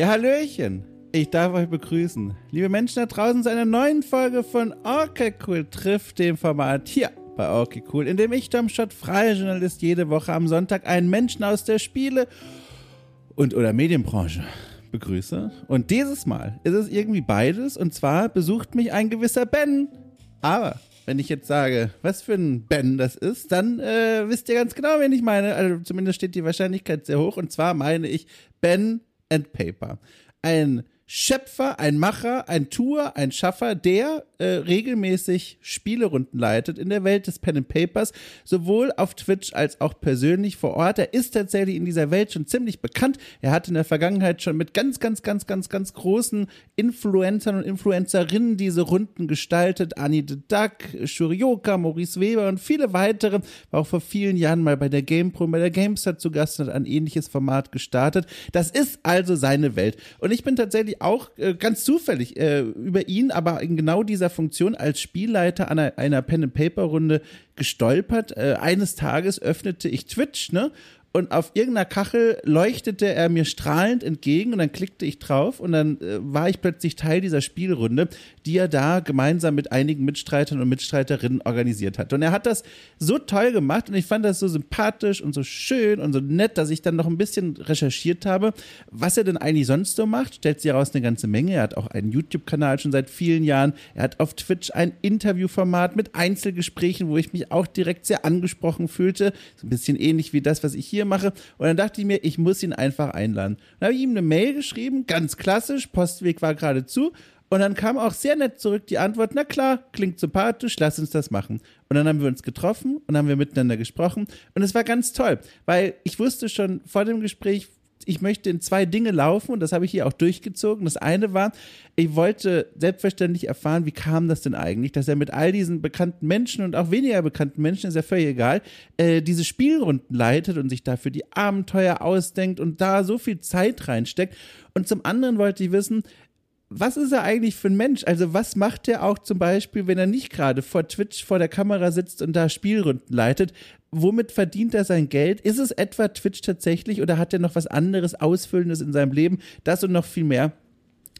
Ja, Hallöchen. Ich darf euch begrüßen. Liebe Menschen da draußen zu einer neuen Folge von Okay Cool trifft dem Format hier bei Okay Cool, in dem ich, Domstadt, freier Journalist, jede Woche am Sonntag einen Menschen aus der Spiele- und oder Medienbranche begrüße. Und dieses Mal ist es irgendwie beides. Und zwar besucht mich ein gewisser Ben. Aber wenn ich jetzt sage, was für ein Ben das ist, dann äh, wisst ihr ganz genau, wen ich meine. Also zumindest steht die Wahrscheinlichkeit sehr hoch. Und zwar meine ich Ben and Paper. Ein Schöpfer, ein Macher, ein Tour, ein Schaffer, der äh, regelmäßig Spielerunden leitet in der Welt des Pen and Papers, sowohl auf Twitch als auch persönlich vor Ort. Er ist tatsächlich in dieser Welt schon ziemlich bekannt. Er hat in der Vergangenheit schon mit ganz, ganz, ganz, ganz, ganz großen Influencern und Influencerinnen diese Runden gestaltet. Annie the Duck, Shurioka, Maurice Weber und viele weitere. War auch vor vielen Jahren mal bei der GamePro, bei der GameStar zu Gast und hat ein ähnliches Format gestartet. Das ist also seine Welt. Und ich bin tatsächlich auch äh, ganz zufällig äh, über ihn, aber in genau dieser Funktion als Spielleiter einer, einer Pen-and-Paper-Runde gestolpert. Äh, eines Tages öffnete ich Twitch, ne? Und auf irgendeiner Kachel leuchtete er mir strahlend entgegen und dann klickte ich drauf und dann äh, war ich plötzlich Teil dieser Spielrunde, die er da gemeinsam mit einigen Mitstreitern und Mitstreiterinnen organisiert hat. Und er hat das so toll gemacht und ich fand das so sympathisch und so schön und so nett, dass ich dann noch ein bisschen recherchiert habe, was er denn eigentlich sonst so macht. Stellt sich heraus eine ganze Menge. Er hat auch einen YouTube-Kanal schon seit vielen Jahren. Er hat auf Twitch ein Interviewformat mit Einzelgesprächen, wo ich mich auch direkt sehr angesprochen fühlte. So ein bisschen ähnlich wie das, was ich hier hier mache. Und dann dachte ich mir, ich muss ihn einfach einladen. Dann habe ich ihm eine Mail geschrieben, ganz klassisch, Postweg war gerade zu. Und dann kam auch sehr nett zurück die Antwort, na klar, klingt sympathisch, lass uns das machen. Und dann haben wir uns getroffen und haben wir miteinander gesprochen. Und es war ganz toll, weil ich wusste schon vor dem Gespräch, ich möchte in zwei Dinge laufen und das habe ich hier auch durchgezogen. Das eine war, ich wollte selbstverständlich erfahren, wie kam das denn eigentlich, dass er mit all diesen bekannten Menschen und auch weniger bekannten Menschen, ist ja völlig egal, äh, diese Spielrunden leitet und sich dafür die Abenteuer ausdenkt und da so viel Zeit reinsteckt. Und zum anderen wollte ich wissen, was ist er eigentlich für ein Mensch? Also was macht er auch zum Beispiel, wenn er nicht gerade vor Twitch vor der Kamera sitzt und da Spielrunden leitet? Womit verdient er sein Geld? Ist es etwa Twitch tatsächlich oder hat er noch was anderes Ausfüllendes in seinem Leben? Das und noch viel mehr.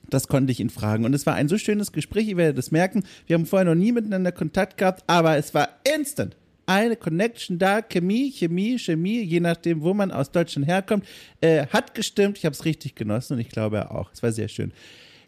Das konnte ich ihn fragen. Und es war ein so schönes Gespräch, ihr werdet das merken. Wir haben vorher noch nie miteinander Kontakt gehabt, aber es war instant eine Connection da, Chemie, Chemie, Chemie, je nachdem, wo man aus Deutschland herkommt, äh, hat gestimmt. Ich habe es richtig genossen und ich glaube auch. Es war sehr schön.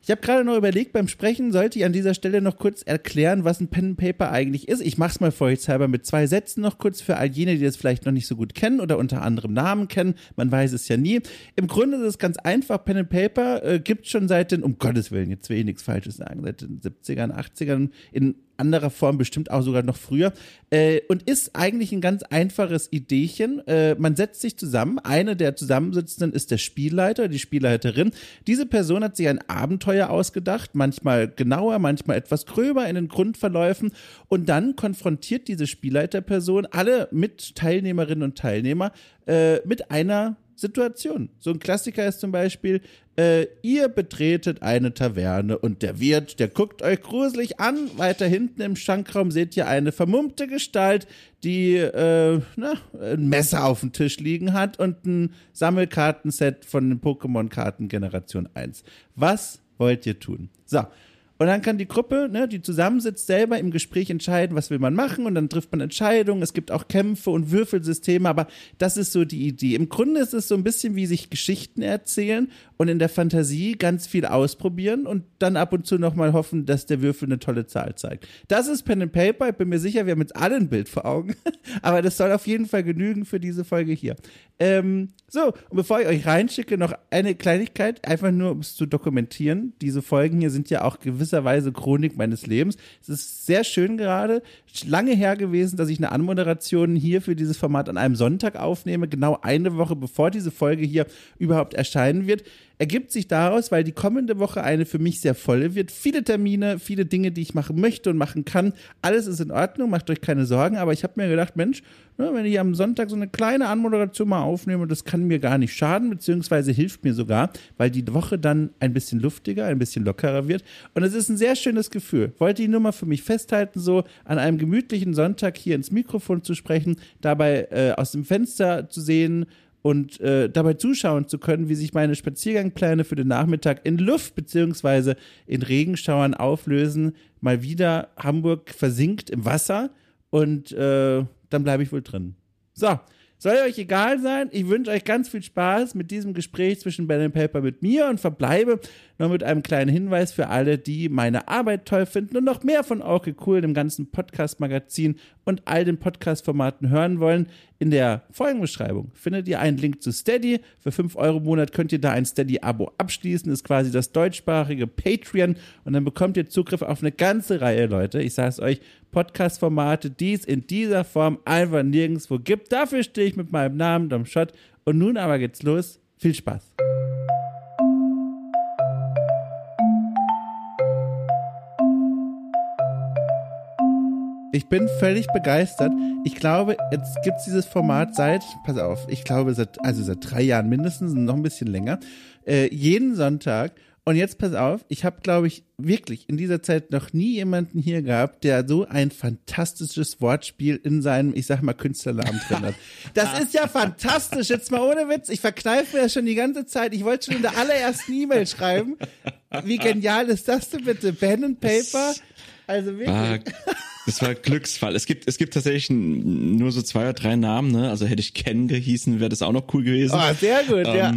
Ich habe gerade noch überlegt, beim Sprechen sollte ich an dieser Stelle noch kurz erklären, was ein Pen and Paper eigentlich ist. Ich mache es mal vorsichtshalber mit zwei Sätzen noch kurz für all jene, die das vielleicht noch nicht so gut kennen oder unter anderem Namen kennen. Man weiß es ja nie. Im Grunde ist es ganz einfach. Pen and Paper äh, gibt schon seit den, um Gottes Willen, jetzt will ich nichts Falsches sagen, seit den 70ern, 80ern in anderer Form, bestimmt auch sogar noch früher, äh, und ist eigentlich ein ganz einfaches Ideechen. Äh, man setzt sich zusammen, eine der Zusammensitzenden ist der Spielleiter, die Spielleiterin. Diese Person hat sich ein Abenteuer ausgedacht, manchmal genauer, manchmal etwas gröber in den Grundverläufen und dann konfrontiert diese Spielleiterperson alle Mitteilnehmerinnen und Teilnehmer äh, mit einer Situation. So ein Klassiker ist zum Beispiel, äh, ihr betretet eine Taverne und der Wirt, der guckt euch gruselig an. Weiter hinten im Schankraum seht ihr eine vermummte Gestalt, die äh, na, ein Messer auf dem Tisch liegen hat und ein Sammelkartenset von den Pokémon-Karten Generation 1. Was wollt ihr tun? So, und dann kann die Gruppe, ne, die zusammensitzt, selber im Gespräch entscheiden, was will man machen. Und dann trifft man Entscheidungen. Es gibt auch Kämpfe und Würfelsysteme. Aber das ist so die Idee. Im Grunde ist es so ein bisschen wie sich Geschichten erzählen und in der Fantasie ganz viel ausprobieren und dann ab und zu nochmal hoffen, dass der Würfel eine tolle Zahl zeigt. Das ist Pen and Paper. Ich bin mir sicher, wir haben jetzt alle ein Bild vor Augen. Aber das soll auf jeden Fall genügen für diese Folge hier. Ähm, so, und bevor ich euch reinschicke, noch eine Kleinigkeit, einfach nur um es zu dokumentieren. Diese Folgen hier sind ja auch gewisserweise Chronik meines Lebens. Es ist sehr schön gerade, lange her gewesen, dass ich eine Anmoderation hier für dieses Format an einem Sonntag aufnehme, genau eine Woche bevor diese Folge hier überhaupt erscheinen wird ergibt sich daraus, weil die kommende Woche eine für mich sehr volle wird. Viele Termine, viele Dinge, die ich machen möchte und machen kann. Alles ist in Ordnung, macht euch keine Sorgen. Aber ich habe mir gedacht, Mensch, ne, wenn ich am Sonntag so eine kleine Anmoderation mal aufnehme, das kann mir gar nicht schaden, beziehungsweise hilft mir sogar, weil die Woche dann ein bisschen luftiger, ein bisschen lockerer wird. Und es ist ein sehr schönes Gefühl. Wollte ich nur mal für mich festhalten, so an einem gemütlichen Sonntag hier ins Mikrofon zu sprechen, dabei äh, aus dem Fenster zu sehen, und äh, dabei zuschauen zu können, wie sich meine Spaziergangpläne für den Nachmittag in Luft beziehungsweise in Regenschauern auflösen. Mal wieder Hamburg versinkt im Wasser und äh, dann bleibe ich wohl drin. So, soll euch egal sein. Ich wünsche euch ganz viel Spaß mit diesem Gespräch zwischen Ben and Paper mit mir und verbleibe noch mit einem kleinen Hinweis für alle, die meine Arbeit toll finden und noch mehr von Okay Cool, dem ganzen Podcast-Magazin und all den Podcast-Formaten hören wollen. In der Folgenbeschreibung findet ihr einen Link zu Steady. Für 5 Euro im Monat könnt ihr da ein Steady-Abo abschließen. Ist quasi das deutschsprachige Patreon. Und dann bekommt ihr Zugriff auf eine ganze Reihe, Leute. Ich sage es euch, Podcast-Formate, die es in dieser Form einfach nirgendwo gibt. Dafür stehe ich mit meinem Namen, Dom Schott. Und nun aber geht's los. Viel Spaß. Ich bin völlig begeistert. Ich glaube, jetzt gibt es dieses Format seit, pass auf, ich glaube seit, also seit drei Jahren mindestens, noch ein bisschen länger, äh, jeden Sonntag. Und jetzt pass auf, ich habe, glaube ich, wirklich in dieser Zeit noch nie jemanden hier gehabt, der so ein fantastisches Wortspiel in seinem, ich sag mal, Künstlernamen drin hat. Das ist ja fantastisch. Jetzt mal ohne Witz. Ich verkneife mir das schon die ganze Zeit. Ich wollte schon in der allerersten E-Mail schreiben. Wie genial ist das denn bitte? Pen and Paper? Also wirklich. Das war Glücksfall. Es gibt, es gibt tatsächlich nur so zwei oder drei Namen, ne? Also hätte ich Ken gehießen, wäre das auch noch cool gewesen. Ah, sehr gut, ähm, ja.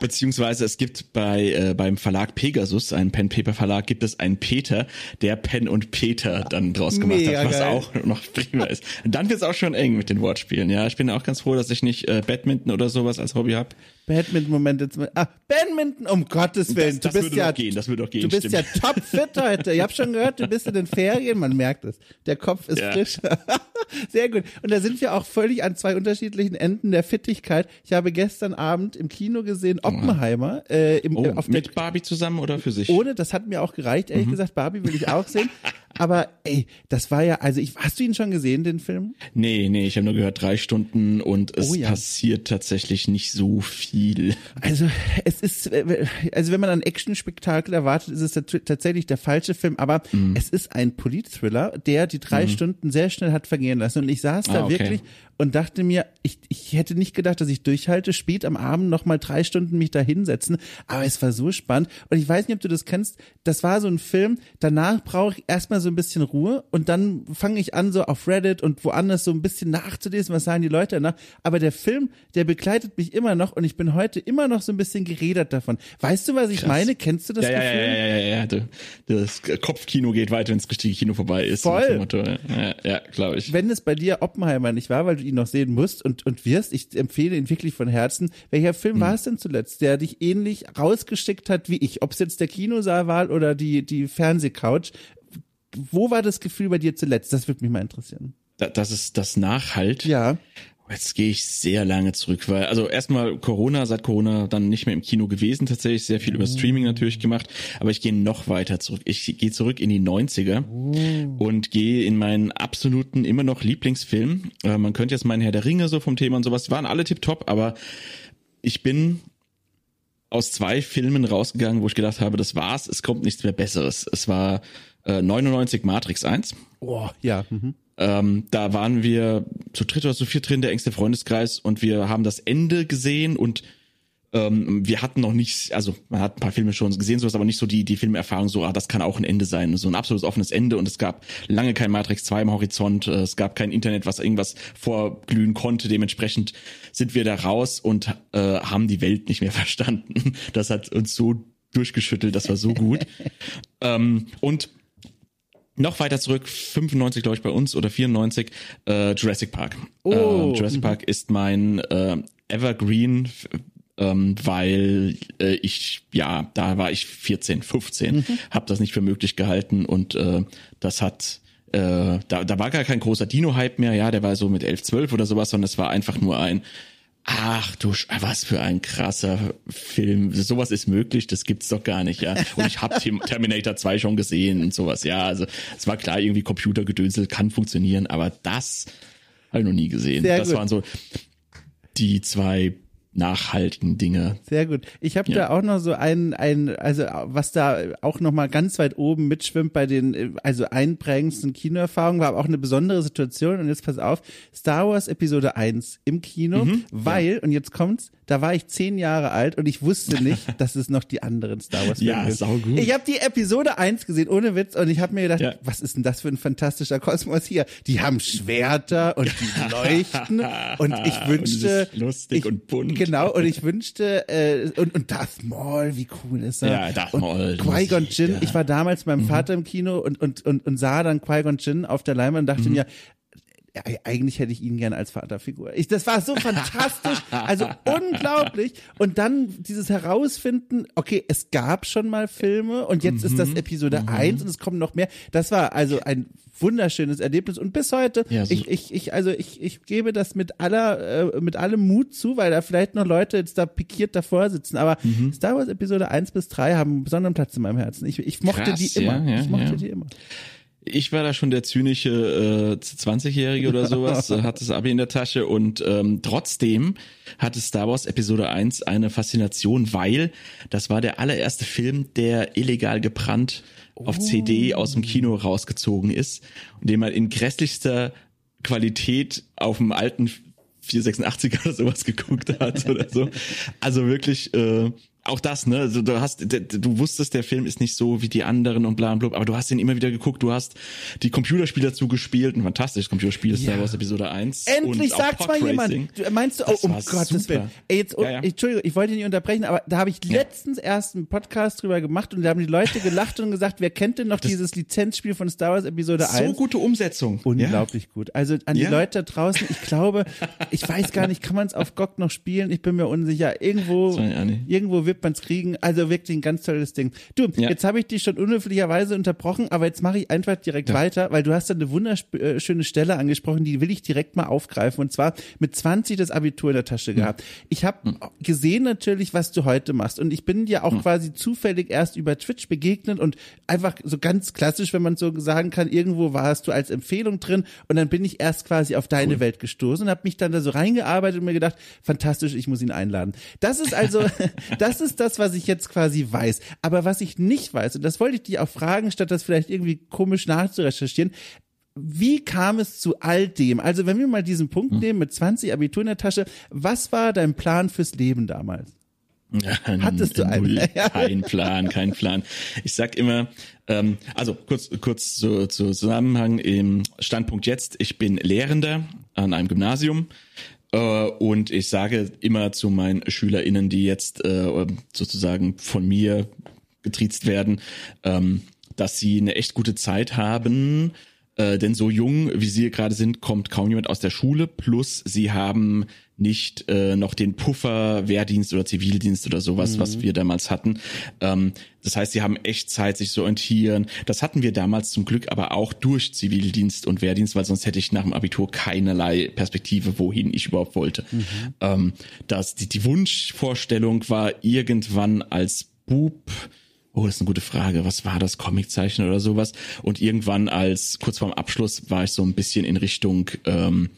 Beziehungsweise es gibt bei, äh, beim Verlag Pegasus, ein Pen Paper Verlag, gibt es einen Peter, der Pen und Peter dann draus gemacht Mega hat, was geil. auch noch prima ist. Und dann wird's auch schon eng mit den Wortspielen, ja. Ich bin auch ganz froh, dass ich nicht äh, Badminton oder sowas als Hobby habe. Badminton-Moment jetzt mal. Ah, Badminton, um Gottes Willen. Das, das du bist würde ja, doch gehen, das würde doch gehen. Du bist stimmt. ja topfit heute. Ich habe schon gehört, du bist in den Ferien, man merkt es. Der Kopf ist ja. frisch. Sehr gut. Und da sind wir auch völlig an zwei unterschiedlichen Enden der Fittigkeit. Ich habe gestern Abend im Kino gesehen Oppenheimer. Äh, im, oh, äh, auf mit Barbie zusammen oder für sich? Ohne, das hat mir auch gereicht, ehrlich mhm. gesagt. Barbie will ich auch sehen. Aber ey, das war ja, also ich, hast du ihn schon gesehen, den Film? Nee, nee, ich habe nur gehört drei Stunden und es oh, ja. passiert tatsächlich nicht so viel. Also es ist, also wenn man ein Action-Spektakel erwartet, ist es tatsächlich der falsche Film, aber mhm. es ist ein Polit-Thriller, der die drei mhm. Stunden sehr schnell hat vergehen lassen. Und ich saß da ah, okay. wirklich und dachte mir, ich, ich hätte nicht gedacht, dass ich durchhalte, spät am Abend nochmal drei Stunden mich da hinsetzen. Aber es war so spannend. Und ich weiß nicht, ob du das kennst. Das war so ein Film, danach brauche ich erstmal so ein bisschen Ruhe und dann fange ich an, so auf Reddit und woanders so ein bisschen nachzulesen, was sagen die Leute danach. Aber der Film, der begleitet mich immer noch und ich bin heute immer noch so ein bisschen geredert davon. Weißt du, was ich Krass. meine? Kennst du das ja, Gefühl? Ja, ja, ja, ja, ja. Das Kopfkino geht weiter, wenn das richtige Kino vorbei ist. Voll. Ja, ja glaube ich. Wenn es bei dir Oppenheimer nicht war, weil du ihn noch sehen musst und, und wirst, ich empfehle ihn wirklich von Herzen. Welcher Film hm. war es denn zuletzt, der dich ähnlich rausgeschickt hat wie ich? Ob es jetzt der Kinosaal war oder die, die Fernsehcouch. Wo war das Gefühl bei dir zuletzt? Das würde mich mal interessieren. Das ist das Nachhalt. Ja. Jetzt gehe ich sehr lange zurück, weil also erstmal Corona, seit Corona dann nicht mehr im Kino gewesen, tatsächlich sehr viel über Streaming natürlich gemacht, aber ich gehe noch weiter zurück. Ich gehe zurück in die 90er oh. und gehe in meinen absoluten immer noch Lieblingsfilm. Äh, man könnte jetzt meinen Herr der Ringe so vom Thema und sowas, waren alle tipptopp, aber ich bin aus zwei Filmen rausgegangen, wo ich gedacht habe, das war's, es kommt nichts mehr Besseres. Es war äh, 99 Matrix 1. Oh, ja. Mhm. Ähm, da waren wir zu dritt oder zu viert drin, der engste Freundeskreis, und wir haben das Ende gesehen und ähm, wir hatten noch nicht, also man hat ein paar Filme schon gesehen, sowas, aber nicht so die, die Filmerfahrung, so, ah, das kann auch ein Ende sein. So ein absolutes offenes Ende und es gab lange kein Matrix 2 im Horizont, äh, es gab kein Internet, was irgendwas vorglühen konnte. Dementsprechend sind wir da raus und äh, haben die Welt nicht mehr verstanden. Das hat uns so durchgeschüttelt, das war so gut. ähm, und noch weiter zurück, 95 glaube ich bei uns oder 94, äh, Jurassic Park. Oh. Äh, Jurassic Park ist mein äh, Evergreen, ähm, weil äh, ich, ja, da war ich 14, 15, mhm. habe das nicht für möglich gehalten und äh, das hat äh, da, da war gar kein großer Dino-Hype mehr, ja, der war so mit 11, 12 oder sowas, sondern es war einfach nur ein, Ach du, was für ein krasser Film. Sowas ist möglich, das gibt's doch gar nicht, ja. Und ich habe Terminator 2 schon gesehen und sowas, ja. Also es war klar, irgendwie Computergedönsel kann funktionieren, aber das habe ich noch nie gesehen. Sehr das gut. waren so die zwei nachhaltigen Dinge. Sehr gut. Ich habe ja. da auch noch so ein, ein, also was da auch noch mal ganz weit oben mitschwimmt bei den, also einprägendsten Kinoerfahrungen, war aber auch eine besondere Situation. Und jetzt pass auf, Star Wars Episode 1 im Kino, mhm, weil, ja. und jetzt kommt's, da war ich zehn Jahre alt und ich wusste nicht, dass es noch die anderen Star Wars Filme ja, gibt. Sau gut. Ich habe die Episode 1 gesehen, ohne Witz, und ich habe mir gedacht, ja. was ist denn das für ein fantastischer Kosmos hier? Die haben Schwerter und die leuchten und ich wünschte, und lustig ich, und bunt. Genau, und ich wünschte, äh, und, und Darth Maul, wie cool ist er? Ja, Darth Maul. Qui-Gon Jinn, ja. ich war damals mit meinem. Vater im Kino und, und, und, und sah dann Qui-Gon Jinn auf der Leinwand und dachte mhm. mir, eigentlich hätte ich ihn gern als Vaterfigur. Ich, das war so fantastisch, also unglaublich. Und dann dieses Herausfinden, okay, es gab schon mal Filme und jetzt mhm. ist das mhm. Episode mhm. 1 und es kommen noch mehr. Das war also ein wunderschönes Erlebnis und bis heute, ja, so ich, ich, ich, also ich, ich gebe das mit aller, äh, mit allem Mut zu, weil da vielleicht noch Leute jetzt da pikiert davor sitzen, aber mhm. Star Wars Episode 1 bis 3 haben einen besonderen Platz in meinem Herzen. Ich, ich mochte Krass, die immer. Ja, ja, ich mochte die immer. Ich war da schon der zynische äh, 20-Jährige oder sowas, hat das Abi in der Tasche und ähm, trotzdem hatte Star Wars Episode 1 eine Faszination, weil das war der allererste Film, der illegal gebrannt oh. auf CD aus dem Kino rausgezogen ist und den man in grässlichster Qualität auf dem alten 486er oder sowas geguckt hat oder so. Also wirklich äh, auch das, ne? Also du hast, du wusstest, der Film ist nicht so wie die anderen und bla und blub, aber du hast ihn immer wieder geguckt, du hast die Computerspiele dazu gespielt, ein fantastisches Computerspiel, Star Wars Episode 1. Endlich sagt's mal jemand. Du, meinst du, oh, um Gottes Willen. Ey, jetzt, oh, ja, ja. Entschuldigung, ich wollte nicht unterbrechen, aber da habe ich letztens ja. erst einen Podcast drüber gemacht und da haben die Leute gelacht und gesagt, wer kennt denn noch das dieses Lizenzspiel von Star Wars Episode 1? So gute Umsetzung. Unglaublich gut. Also an die Leute da draußen, ich glaube, ich weiß gar nicht, kann man es auf GOG noch spielen? Ich bin mir unsicher. Irgendwo, irgendwo wird man es kriegen. Also wirklich ein ganz tolles Ding. Du, ja. jetzt habe ich dich schon unhöflicherweise unterbrochen, aber jetzt mache ich einfach direkt ja. weiter, weil du hast da eine wunderschöne äh, Stelle angesprochen, die will ich direkt mal aufgreifen. Und zwar mit 20 das Abitur in der Tasche mhm. gehabt. Ich habe mhm. gesehen natürlich, was du heute machst. Und ich bin dir auch mhm. quasi zufällig erst über Twitch begegnet und einfach so ganz klassisch, wenn man so sagen kann, irgendwo warst du als Empfehlung drin und dann bin ich erst quasi auf deine cool. Welt gestoßen und habe mich dann da so reingearbeitet und mir gedacht, fantastisch, ich muss ihn einladen. Das ist also, das ist das, was ich jetzt quasi weiß. Aber was ich nicht weiß, und das wollte ich dir auch fragen, statt das vielleicht irgendwie komisch nachzurecherchieren, wie kam es zu all dem? Also wenn wir mal diesen Punkt hm. nehmen mit 20 Abitur in der Tasche, was war dein Plan fürs Leben damals? Ja, Hattest du einen? Kein Plan, kein Plan. Ich sag immer, ähm, also kurz, kurz zu, zu Zusammenhang im Standpunkt jetzt. Ich bin Lehrender an einem Gymnasium und ich sage immer zu meinen SchülerInnen, die jetzt äh, sozusagen von mir getriezt werden, ähm, dass sie eine echt gute Zeit haben. Äh, denn so jung, wie sie gerade sind, kommt kaum jemand aus der Schule. Plus sie haben nicht äh, noch den Puffer Wehrdienst oder Zivildienst oder sowas, mhm. was wir damals hatten. Ähm, das heißt, sie haben echt Zeit, sich zu orientieren. Das hatten wir damals zum Glück aber auch durch Zivildienst und Wehrdienst, weil sonst hätte ich nach dem Abitur keinerlei Perspektive, wohin ich überhaupt wollte. Mhm. Ähm, das, die, die Wunschvorstellung war irgendwann als Bub, Oh, das ist eine gute Frage. Was war das? Comiczeichen oder sowas? Und irgendwann als kurz vorm Abschluss war ich so ein bisschen in Richtung ähm,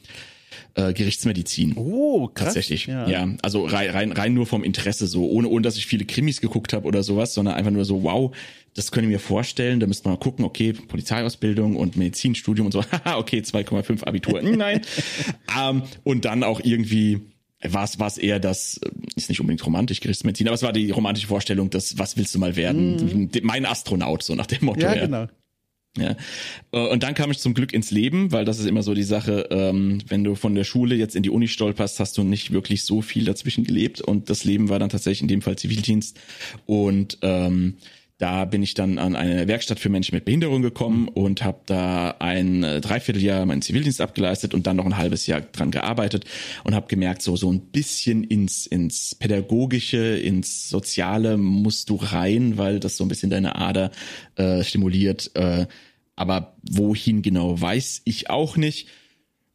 äh, Gerichtsmedizin. Oh, krass. Tatsächlich. Ja, ja also rein, rein, rein nur vom Interesse so, ohne, ohne dass ich viele Krimis geguckt habe oder sowas, sondern einfach nur so, wow, das können wir vorstellen, da müsste man mal gucken, okay, Polizeiausbildung und Medizinstudium und so, haha, okay, 2,5 Abitur, nein. ähm, und dann auch irgendwie war es war es eher das äh, ist nicht unbedingt romantisch Gerichtsmedizin, aber es war die romantische Vorstellung, dass was willst du mal werden? Mm. Mein Astronaut so nach dem Motto. Ja, ja. genau. Ja. Äh, und dann kam ich zum Glück ins Leben, weil das ist immer so die Sache, ähm, wenn du von der Schule jetzt in die Uni stolperst, hast du nicht wirklich so viel dazwischen gelebt. Und das Leben war dann tatsächlich in dem Fall Zivildienst. Und ähm, da bin ich dann an eine Werkstatt für Menschen mit Behinderung gekommen und habe da ein äh, Dreivierteljahr meinen Zivildienst abgeleistet und dann noch ein halbes Jahr dran gearbeitet und habe gemerkt, so so ein bisschen ins ins pädagogische, ins soziale musst du rein, weil das so ein bisschen deine Ader äh, stimuliert. Äh, aber wohin genau weiß ich auch nicht.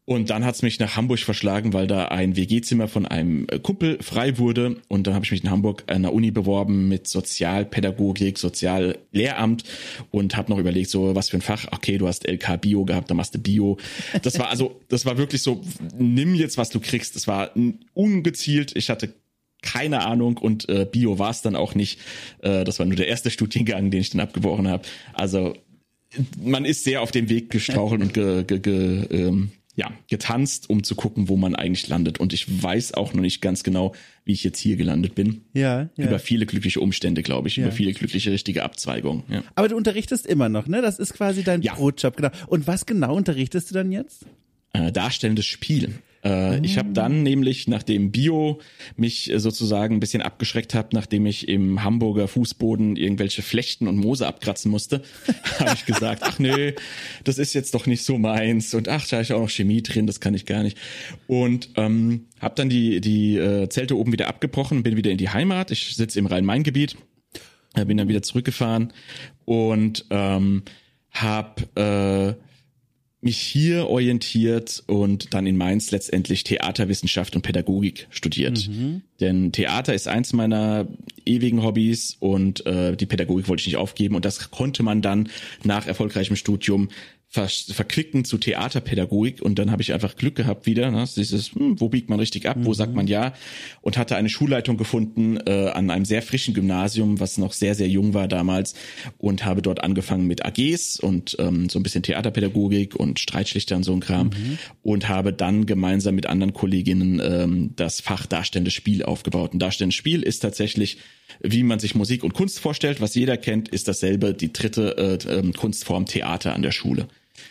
Und dann hat's mich nach Hamburg verschlagen, weil da ein WG-Zimmer von einem äh, Kumpel frei wurde. Und dann habe ich mich in Hamburg an der Uni beworben mit Sozialpädagogik, Soziallehramt und habe noch überlegt, so was für ein Fach. Okay, du hast LK Bio gehabt, dann machst du Bio. Das war also, das war wirklich so, nimm jetzt, was du kriegst. Das war ungezielt. Ich hatte keine Ahnung und äh, Bio war es dann auch nicht. Äh, das war nur der erste Studiengang, den ich dann abgebrochen habe. Also man ist sehr auf dem Weg gestrauchelt und ge, ge, ge, ähm, ja, getanzt, um zu gucken, wo man eigentlich landet. Und ich weiß auch noch nicht ganz genau, wie ich jetzt hier gelandet bin. Ja, ja. Über viele glückliche Umstände, glaube ich. Ja. Über viele glückliche, richtige Abzweigungen. Ja. Aber du unterrichtest immer noch, ne? Das ist quasi dein ja. Brotjob, genau. Und was genau unterrichtest du dann jetzt? Äh, darstellendes Spiel. Äh, mhm. Ich habe dann nämlich, nachdem Bio mich sozusagen ein bisschen abgeschreckt hat, nachdem ich im Hamburger Fußboden irgendwelche Flechten und Moose abkratzen musste, habe ich gesagt, ach nö, das ist jetzt doch nicht so meins und ach, da ist auch noch Chemie drin, das kann ich gar nicht. Und ähm, habe dann die, die äh, Zelte oben wieder abgebrochen, bin wieder in die Heimat. Ich sitze im Rhein-Main-Gebiet, äh, bin dann wieder zurückgefahren und ähm, habe äh, mich hier orientiert und dann in Mainz letztendlich Theaterwissenschaft und Pädagogik studiert. Mhm. Denn Theater ist eins meiner ewigen Hobbys und äh, die Pädagogik wollte ich nicht aufgeben und das konnte man dann nach erfolgreichem Studium ver verquicken zu Theaterpädagogik und dann habe ich einfach Glück gehabt wieder, ne? dieses, hm, wo biegt man richtig ab, mhm. wo sagt man ja und hatte eine Schulleitung gefunden äh, an einem sehr frischen Gymnasium, was noch sehr, sehr jung war damals und habe dort angefangen mit AGs und ähm, so ein bisschen Theaterpädagogik und Streitschlichter und so ein Kram mhm. und habe dann gemeinsam mit anderen Kolleginnen ähm, das Fach Darstellendes Spiel aufgebaut. Und Darstellendes Spiel ist tatsächlich wie man sich Musik und Kunst vorstellt, was jeder kennt, ist dasselbe, die dritte äh, äh, Kunstform Theater an der Schule.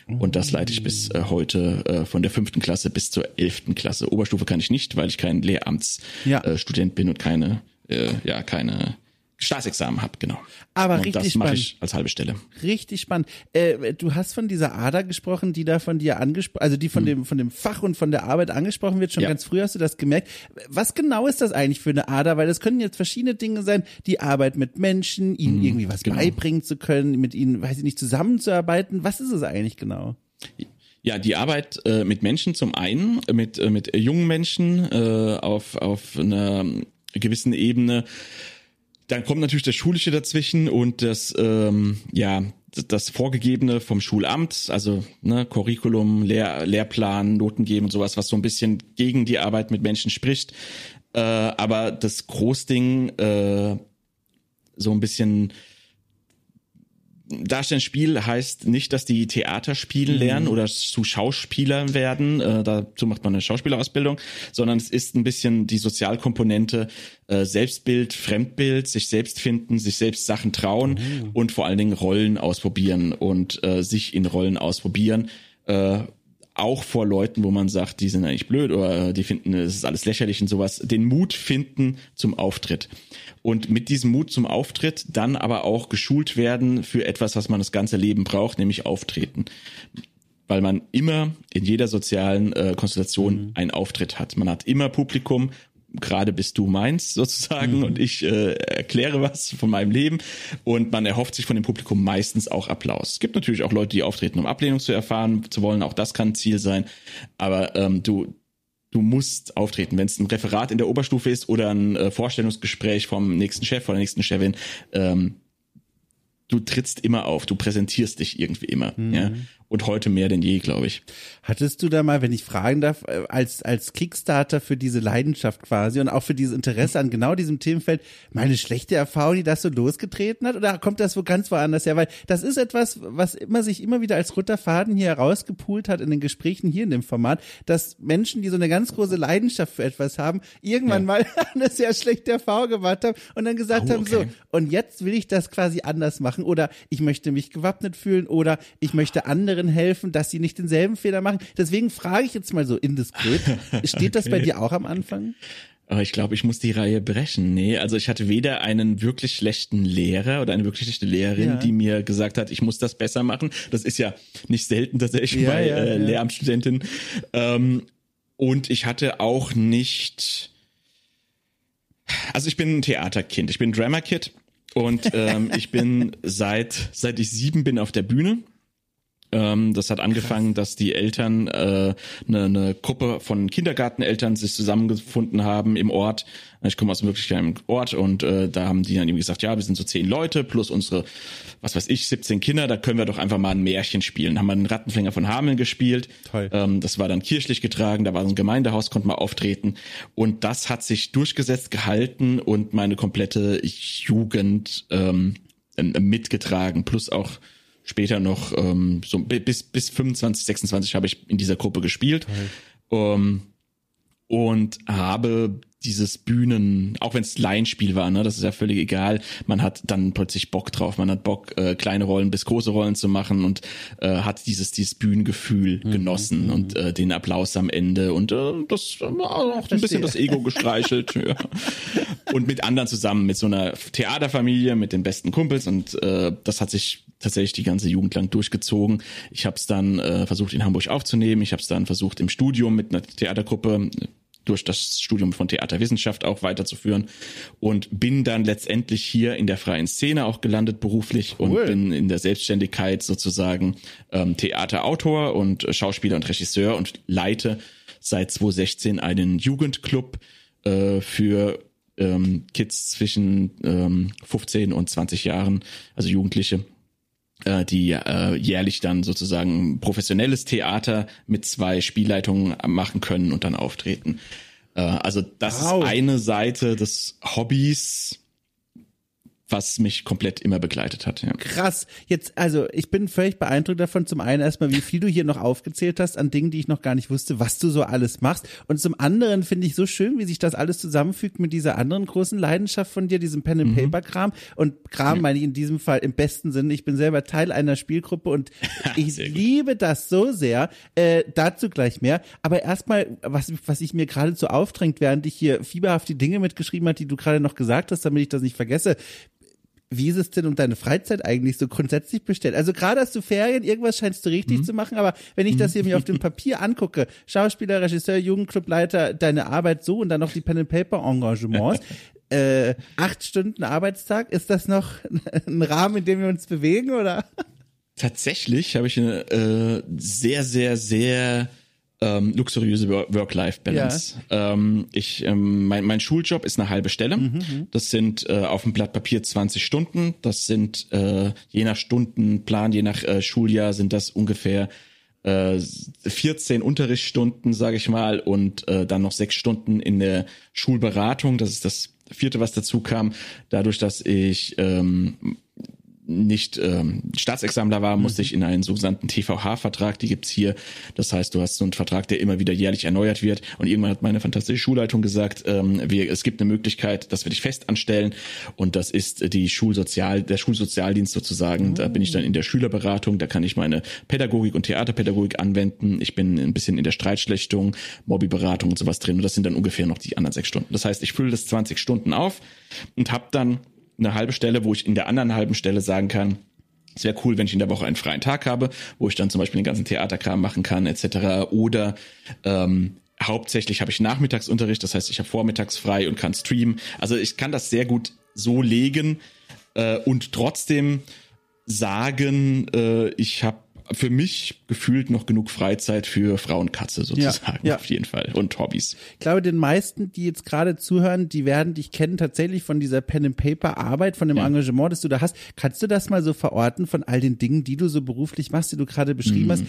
Und das leite ich bis äh, heute äh, von der fünften Klasse bis zur elften Klasse. Oberstufe kann ich nicht, weil ich kein Lehramtsstudent ja. äh, bin und keine, äh, ja, keine Staatsexamen habe, genau. Aber und richtig das spannend. mache ich als halbe Stelle. Richtig spannend. Äh, du hast von dieser Ader gesprochen, die da von dir angesprochen, also die von hm. dem von dem Fach und von der Arbeit angesprochen wird. Schon ja. ganz früh hast du das gemerkt. Was genau ist das eigentlich für eine Ader? Weil das können jetzt verschiedene Dinge sein. Die Arbeit mit Menschen, ihnen hm, irgendwie was genau. beibringen zu können, mit ihnen, weiß ich nicht, zusammenzuarbeiten. Was ist es eigentlich genau? Ja, die Arbeit äh, mit Menschen zum einen, mit, äh, mit jungen Menschen äh, auf, auf einer gewissen Ebene dann kommt natürlich das Schulische dazwischen und das, ähm, ja, das Vorgegebene vom Schulamt, also ne, Curriculum, Lehr Lehrplan, Noten geben und sowas, was so ein bisschen gegen die Arbeit mit Menschen spricht. Äh, aber das Großding äh, so ein bisschen Darstellen Spiel heißt nicht, dass die Theater spielen mhm. lernen oder zu Schauspielern werden. Äh, dazu macht man eine Schauspielerausbildung, sondern es ist ein bisschen die Sozialkomponente äh, Selbstbild, Fremdbild, sich selbst finden, sich selbst Sachen trauen mhm. und vor allen Dingen Rollen ausprobieren und äh, sich in Rollen ausprobieren. Äh, auch vor Leuten, wo man sagt, die sind eigentlich blöd oder die finden, es ist alles lächerlich und sowas, den Mut finden zum Auftritt. Und mit diesem Mut zum Auftritt dann aber auch geschult werden für etwas, was man das ganze Leben braucht, nämlich Auftreten. Weil man immer in jeder sozialen äh, Konstellation mhm. einen Auftritt hat. Man hat immer Publikum, gerade bist du meins sozusagen mhm. und ich äh, erkläre was von meinem Leben und man erhofft sich von dem Publikum meistens auch Applaus. Es gibt natürlich auch Leute, die auftreten, um Ablehnung zu erfahren zu wollen, auch das kann Ziel sein, aber ähm, du du musst auftreten, wenn es ein Referat in der Oberstufe ist oder ein äh, Vorstellungsgespräch vom nächsten Chef oder der nächsten Chefin, ähm, du trittst immer auf, du präsentierst dich irgendwie immer. Mhm. Ja? Und heute mehr denn je, glaube ich. Hattest du da mal, wenn ich fragen darf, äh, als, als Kickstarter für diese Leidenschaft quasi und auch für dieses Interesse an genau diesem Themenfeld mal eine schlechte Erfahrung, die das so losgetreten hat? Oder kommt das wo ganz woanders her? Weil das ist etwas, was immer sich immer wieder als roter Faden hier herausgepult hat in den Gesprächen hier in dem Format, dass Menschen, die so eine ganz große Leidenschaft für etwas haben, irgendwann ja. mal eine sehr schlechte Erfahrung gemacht haben und dann gesagt oh, okay. haben, so, und jetzt will ich das quasi anders machen oder ich möchte mich gewappnet fühlen oder ich möchte andere anderen helfen, dass sie nicht denselben Fehler machen. Deswegen frage ich jetzt mal so indiskret, steht das bei dir auch am Anfang? Oh, ich glaube, ich muss die Reihe brechen. Nee, also ich hatte weder einen wirklich schlechten Lehrer oder eine wirklich schlechte Lehrerin, ja. die mir gesagt hat, ich muss das besser machen. Das ist ja nicht selten tatsächlich ja, bei ja, äh, Lehramtsstudentinnen. Ähm, und ich hatte auch nicht. Also ich bin ein Theaterkind, ich bin ein Drama-Kid und ähm, ich bin seit seit ich sieben bin auf der Bühne Ähm, das hat angefangen, dass die Eltern äh, eine, eine Gruppe von Kindergarteneltern sich zusammengefunden haben im Ort. Ich komme aus einem wirklich kleinen Ort und äh, da haben die dann eben gesagt, ja, wir sind so zehn Leute plus unsere, was weiß ich, 17 Kinder, da können wir doch einfach mal ein Märchen spielen. Haben wir einen Rattenfänger von Hameln gespielt. Toll. Ähm, das war dann kirchlich getragen, da war so ein Gemeindehaus, konnte man auftreten. Und das hat sich durchgesetzt, gehalten und meine komplette Jugend ähm, mitgetragen. Plus auch später noch ähm, so bis bis 25, 26 habe ich in dieser Gruppe gespielt. Ähm, und habe dieses Bühnen, auch wenn es Laienspiel war, ne, das ist ja völlig egal. Man hat dann plötzlich Bock drauf. Man hat Bock, äh, kleine Rollen bis große Rollen zu machen und äh, hat dieses dieses Bühnengefühl mhm. genossen mhm. und äh, den Applaus am Ende und äh, das äh, auch ein bisschen das Ego gestreichelt. ja. Und mit anderen zusammen, mit so einer Theaterfamilie, mit den besten Kumpels und äh, das hat sich tatsächlich die ganze Jugend lang durchgezogen. Ich habe es dann äh, versucht in Hamburg aufzunehmen. Ich habe es dann versucht im Studium mit einer Theatergruppe durch das Studium von Theaterwissenschaft auch weiterzuführen und bin dann letztendlich hier in der freien Szene auch gelandet beruflich cool. und bin in der Selbstständigkeit sozusagen ähm, Theaterautor und Schauspieler und Regisseur und leite seit 2016 einen Jugendclub äh, für ähm, Kids zwischen ähm, 15 und 20 Jahren, also Jugendliche äh, die äh, jährlich dann sozusagen professionelles Theater mit zwei Spielleitungen machen können und dann auftreten. Äh, also das wow. ist eine Seite des Hobbys, was mich komplett immer begleitet hat. Ja. Krass. Jetzt, also ich bin völlig beeindruckt davon. Zum einen erstmal, wie viel du hier noch aufgezählt hast an Dingen, die ich noch gar nicht wusste, was du so alles machst. Und zum anderen finde ich so schön, wie sich das alles zusammenfügt mit dieser anderen großen Leidenschaft von dir, diesem Pen and Paper Kram. Und Kram ja. meine ich in diesem Fall im besten Sinne. Ich bin selber Teil einer Spielgruppe und ich liebe das so sehr. Äh, dazu gleich mehr. Aber erstmal, was, was ich mir geradezu aufdrängt, während ich hier fieberhaft die Dinge mitgeschrieben habe, die du gerade noch gesagt hast, damit ich das nicht vergesse wie ist es denn um deine Freizeit eigentlich so grundsätzlich bestellt? Also gerade hast du Ferien, irgendwas scheinst du richtig mhm. zu machen, aber wenn ich das hier mir auf dem Papier angucke, Schauspieler, Regisseur, Jugendclubleiter, deine Arbeit so und dann noch die Pen and Paper Engagements, äh, acht Stunden Arbeitstag, ist das noch ein Rahmen, in dem wir uns bewegen oder? Tatsächlich habe ich eine äh, sehr, sehr, sehr ähm, luxuriöse Work-Life-Balance. Ja. Ähm, ich, ähm, mein, mein Schuljob ist eine halbe Stelle. Mhm, mhm, das sind äh, auf dem Blatt Papier 20 Stunden. Das sind äh, je nach Stundenplan, je nach äh, Schuljahr sind das ungefähr äh, 14 Unterrichtsstunden, sage ich mal, und äh, dann noch sechs Stunden in der Schulberatung. Das ist das vierte, was dazu kam. Dadurch, dass ich ähm, nicht ähm, Staatsexamler war, musste mhm. ich in einen sogenannten TVH-Vertrag, die gibt's hier. Das heißt, du hast so einen Vertrag, der immer wieder jährlich erneuert wird. Und irgendwann hat meine fantastische Schulleitung gesagt, ähm, wir, es gibt eine Möglichkeit, dass wir dich fest anstellen. Und das ist die Schulsozial, der Schulsozialdienst sozusagen. Oh. Da bin ich dann in der Schülerberatung, da kann ich meine Pädagogik und Theaterpädagogik anwenden. Ich bin ein bisschen in der Streitschlechtung, Mobbyberatung und sowas drin. Und das sind dann ungefähr noch die anderen sechs Stunden. Das heißt, ich fülle das 20 Stunden auf und habe dann eine halbe Stelle, wo ich in der anderen halben Stelle sagen kann, es wäre cool, wenn ich in der Woche einen freien Tag habe, wo ich dann zum Beispiel den ganzen Theaterkram machen kann, etc. Oder ähm, hauptsächlich habe ich Nachmittagsunterricht, das heißt, ich habe vormittags frei und kann streamen. Also ich kann das sehr gut so legen äh, und trotzdem sagen, äh, ich habe für mich gefühlt noch genug Freizeit für Frau und Katze sozusagen, ja, ja. auf jeden Fall. Und Hobbys. Ich glaube, den meisten, die jetzt gerade zuhören, die werden dich kennen tatsächlich von dieser Pen and Paper Arbeit, von dem ja. Engagement, das du da hast. Kannst du das mal so verorten von all den Dingen, die du so beruflich machst, die du gerade beschrieben mhm. hast?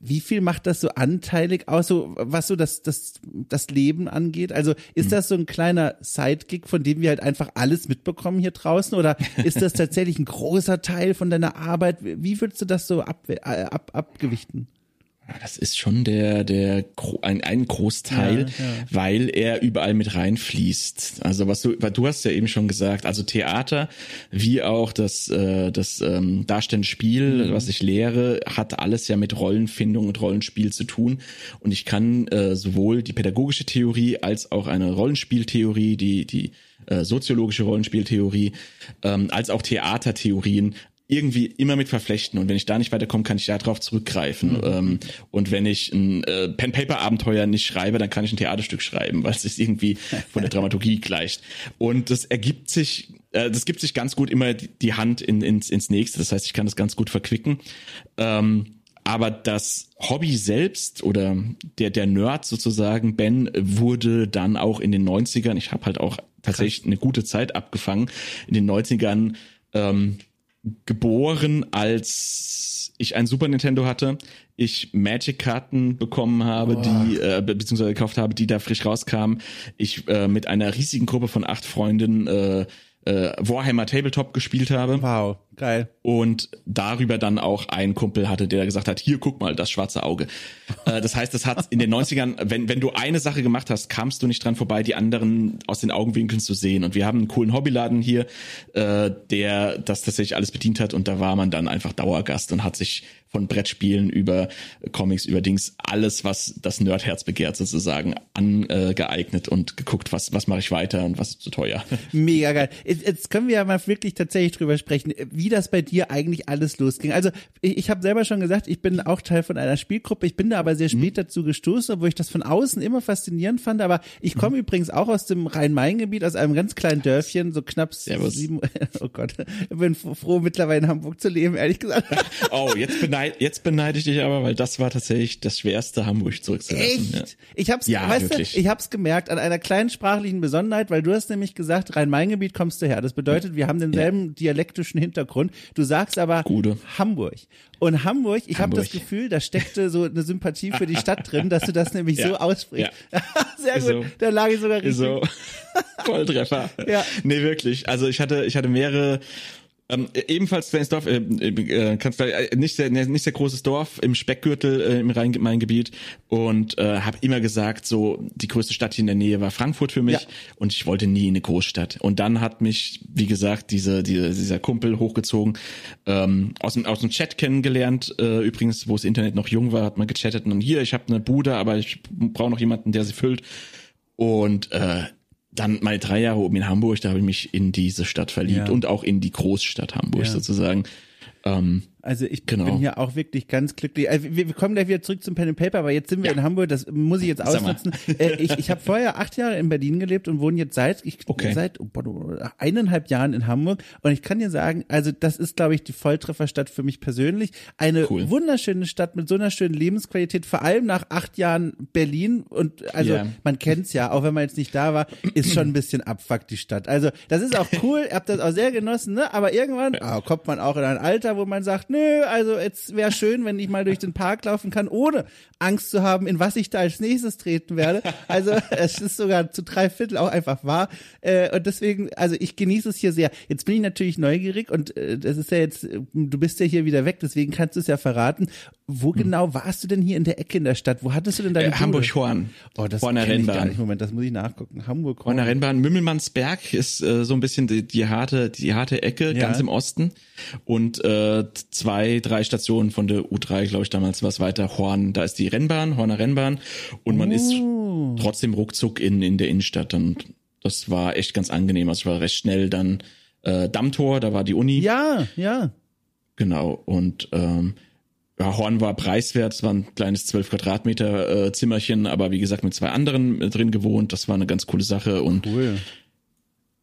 Wie viel macht das so anteilig aus, so, was so das, das, das Leben angeht? Also ist mhm. das so ein kleiner Sidekick, von dem wir halt einfach alles mitbekommen hier draußen? Oder ist das tatsächlich ein großer Teil von deiner Arbeit? Wie würdest du das so ab, äh, ab, abgewichten? Das ist schon der, der, ein, ein Großteil, ja, ja. weil er überall mit reinfließt. Also was du, weil du hast ja eben schon gesagt, also Theater, wie auch das, äh, das ähm, darstellende Spiel, mhm. was ich lehre, hat alles ja mit Rollenfindung und Rollenspiel zu tun. Und ich kann äh, sowohl die pädagogische Theorie als auch eine Rollenspieltheorie, die, die äh, soziologische Rollenspieltheorie, ähm, als auch Theatertheorien irgendwie immer mit verflechten und wenn ich da nicht weiterkomme, kann ich darauf zurückgreifen. Mhm. Ähm, und wenn ich ein äh, Pen-Paper-Abenteuer nicht schreibe, dann kann ich ein Theaterstück schreiben, weil es sich irgendwie von der Dramaturgie gleicht. Und das ergibt sich, äh, das gibt sich ganz gut immer die Hand in, ins, ins nächste. Das heißt, ich kann das ganz gut verquicken. Ähm, aber das Hobby selbst oder der, der Nerd sozusagen, Ben, wurde dann auch in den 90ern, ich habe halt auch tatsächlich eine gute Zeit abgefangen, in den 90ern ähm, geboren, als ich ein Super Nintendo hatte, ich Magic-Karten bekommen habe, oh. die, äh, beziehungsweise gekauft habe, die da frisch rauskamen, ich äh, mit einer riesigen Gruppe von acht Freundinnen äh, äh, Warhammer Tabletop gespielt habe. Wow, geil. Und darüber dann auch einen Kumpel hatte, der gesagt hat, hier guck mal, das schwarze Auge. äh, das heißt, das hat in den 90ern, wenn, wenn du eine Sache gemacht hast, kamst du nicht dran vorbei, die anderen aus den Augenwinkeln zu sehen. Und wir haben einen coolen Hobbyladen hier, äh, der das tatsächlich alles bedient hat und da war man dann einfach Dauergast und hat sich von Brettspielen über Comics, über Dings, alles, was das Nerdherz begehrt, sozusagen angeeignet und geguckt, was, was mache ich weiter und was ist zu teuer. Mega geil. Jetzt können wir ja mal wirklich tatsächlich drüber sprechen, wie das bei dir eigentlich alles losging. Also ich, ich habe selber schon gesagt, ich bin auch Teil von einer Spielgruppe. Ich bin da aber sehr mhm. spät mhm. dazu gestoßen, obwohl ich das von außen immer faszinierend fand. Aber ich komme mhm. übrigens auch aus dem Rhein-Main-Gebiet, aus einem ganz kleinen Dörfchen, so knapp Servus. sieben. Oh Gott, ich bin froh, mittlerweile in Hamburg zu leben, ehrlich gesagt. Oh, jetzt bin beneid, jetzt beneide ich dich aber, weil das war tatsächlich das schwerste, Hamburg zurückzulassen. Echt? Ja. Ich hab's, ja, weißt wirklich. du, ich hab's gemerkt an einer kleinen sprachlichen Besonderheit, weil du hast nämlich gesagt, Rhein-Main-Gebiet kommst du her. Das bedeutet, wir haben denselben ja. dialektischen Hintergrund. Du sagst aber Gute. Hamburg. Und Hamburg, ich habe das Gefühl, da steckte so eine Sympathie für die Stadt drin, dass du das nämlich ja. so aussprichst. Ja. Sehr gut, so. da lag ich sogar richtig. So. Volltreffer. ja. Nee, wirklich. Also ich hatte, ich hatte mehrere ähm, ebenfalls Flensdorf, äh, äh, kannst äh, nicht sehr nicht sehr großes Dorf im Speckgürtel äh, im Rhein-Main-Gebiet und äh, habe immer gesagt, so die größte Stadt hier in der Nähe war Frankfurt für mich ja. und ich wollte nie in eine Großstadt. Und dann hat mich, wie gesagt, diese, diese dieser Kumpel hochgezogen, ähm, aus dem aus dem Chat kennengelernt. Äh, übrigens, wo das Internet noch jung war, hat man gechattet und hier, ich habe eine Bude, aber ich brauche noch jemanden, der sie füllt. Und äh, dann meine drei Jahre oben in Hamburg, da habe ich mich in diese Stadt verliebt ja. und auch in die Großstadt Hamburg ja. sozusagen. Ähm, also ich genau. bin hier auch wirklich ganz glücklich. Also wir, wir, kommen gleich wieder zurück zum Pen and Paper, aber jetzt sind wir ja. in Hamburg, das muss ich jetzt ausnutzen. Äh, ich ich habe vorher acht Jahre in Berlin gelebt und wohne jetzt seit ich okay. seit oh, eineinhalb Jahren in Hamburg und ich kann dir sagen, also das ist glaube ich die Volltrefferstadt für mich persönlich. Eine cool. wunderschöne Stadt mit so einer schönen Lebensqualität, vor allem nach acht Jahren Berlin und also yeah. man kennt's ja, auch wenn man jetzt nicht da war, ist schon ein bisschen abfuck die Stadt. Also das ist auch cool, ihr habt das auch sehr genossen, ne? Aber irgendwann oh, kommt man auch in ein Alter, wo man sagt, nö, also jetzt wäre schön, wenn ich mal durch den Park laufen kann, ohne Angst zu haben, in was ich da als nächstes treten werde. Also es ist sogar zu drei Viertel auch einfach wahr. Äh, und deswegen, also ich genieße es hier sehr. Jetzt bin ich natürlich neugierig und äh, das ist ja jetzt, du bist ja hier wieder weg, deswegen kannst du es ja verraten. Wo hm. genau warst du denn hier in der Ecke in der Stadt? Wo hattest du denn deine äh, Hamburg-Horn. Oh, das Horner Rennbahn. Moment, das muss ich nachgucken. Hamburg-Horn. Horner Rennbahn. Mümmelmannsberg ist äh, so ein bisschen die, die harte, die harte Ecke, ja. ganz im Osten. Und äh, zwei, drei Stationen von der U3, glaube ich, damals was weiter. Horn, da ist die Rennbahn, Horner Rennbahn. Und man uh. ist oh. trotzdem ruckzuck in, in der Innenstadt. Und das war echt ganz angenehm. Also ich war recht schnell dann äh, Dammtor, da war die Uni. Ja, ja. Genau. Und ähm, ja, Horn war preiswert, es war ein kleines 12 Quadratmeter äh, Zimmerchen, aber wie gesagt mit zwei anderen äh, drin gewohnt. Das war eine ganz coole Sache und cool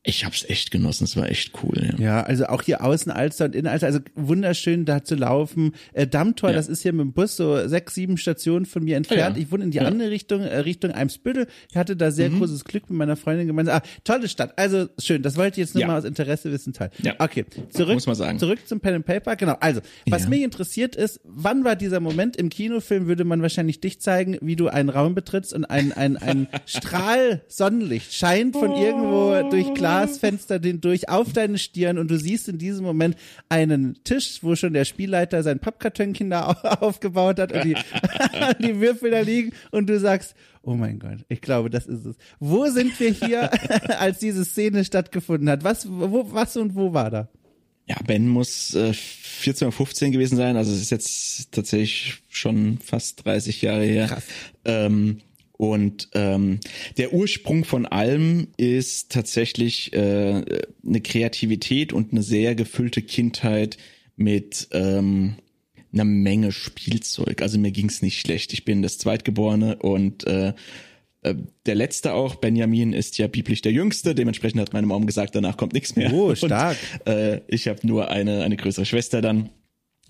ich hab's echt genossen, es war echt cool. Ja, ja also auch hier außen Alster und innen Alster, also wunderschön da zu laufen. Äh, Dammtor, ja. das ist hier mit dem Bus so sechs, sieben Stationen von mir entfernt. Ja. Ich wohne in die andere Richtung, äh, Richtung Eimsbüttel. Ich hatte da sehr mhm. großes Glück mit meiner Freundin gemeinsam. Ah, tolle Stadt, also schön, das wollte ich jetzt nur mal aus Interesse wissen. Teil. Ja. Okay, zurück, Muss man sagen. zurück zum Pen and Paper. Genau, also, was mich interessiert ist, wann war dieser Moment im Kinofilm, würde man wahrscheinlich dich zeigen, wie du einen Raum betrittst und ein, ein, ein Strahl Sonnenlicht scheint von oh. irgendwo durch klar Glasfenster den durch auf deine Stirn und du siehst in diesem Moment einen Tisch, wo schon der Spielleiter sein Pappkartönchen da aufgebaut hat und die, die Würfel da liegen und du sagst, oh mein Gott, ich glaube, das ist es. Wo sind wir hier, als diese Szene stattgefunden hat? Was, wo, was und wo war da? Ja, Ben muss äh, 14 oder 15 gewesen sein, also es ist jetzt tatsächlich schon fast 30 Jahre her. Krass. Ähm, und ähm, der Ursprung von allem ist tatsächlich äh, eine Kreativität und eine sehr gefüllte Kindheit mit ähm, einer Menge Spielzeug. Also mir ging's nicht schlecht. Ich bin das Zweitgeborene und äh, äh, der letzte auch, Benjamin, ist ja biblisch der Jüngste. Dementsprechend hat meine Mom gesagt, danach kommt nichts mehr. Oh, stark. Und, äh, ich habe nur eine, eine größere Schwester dann.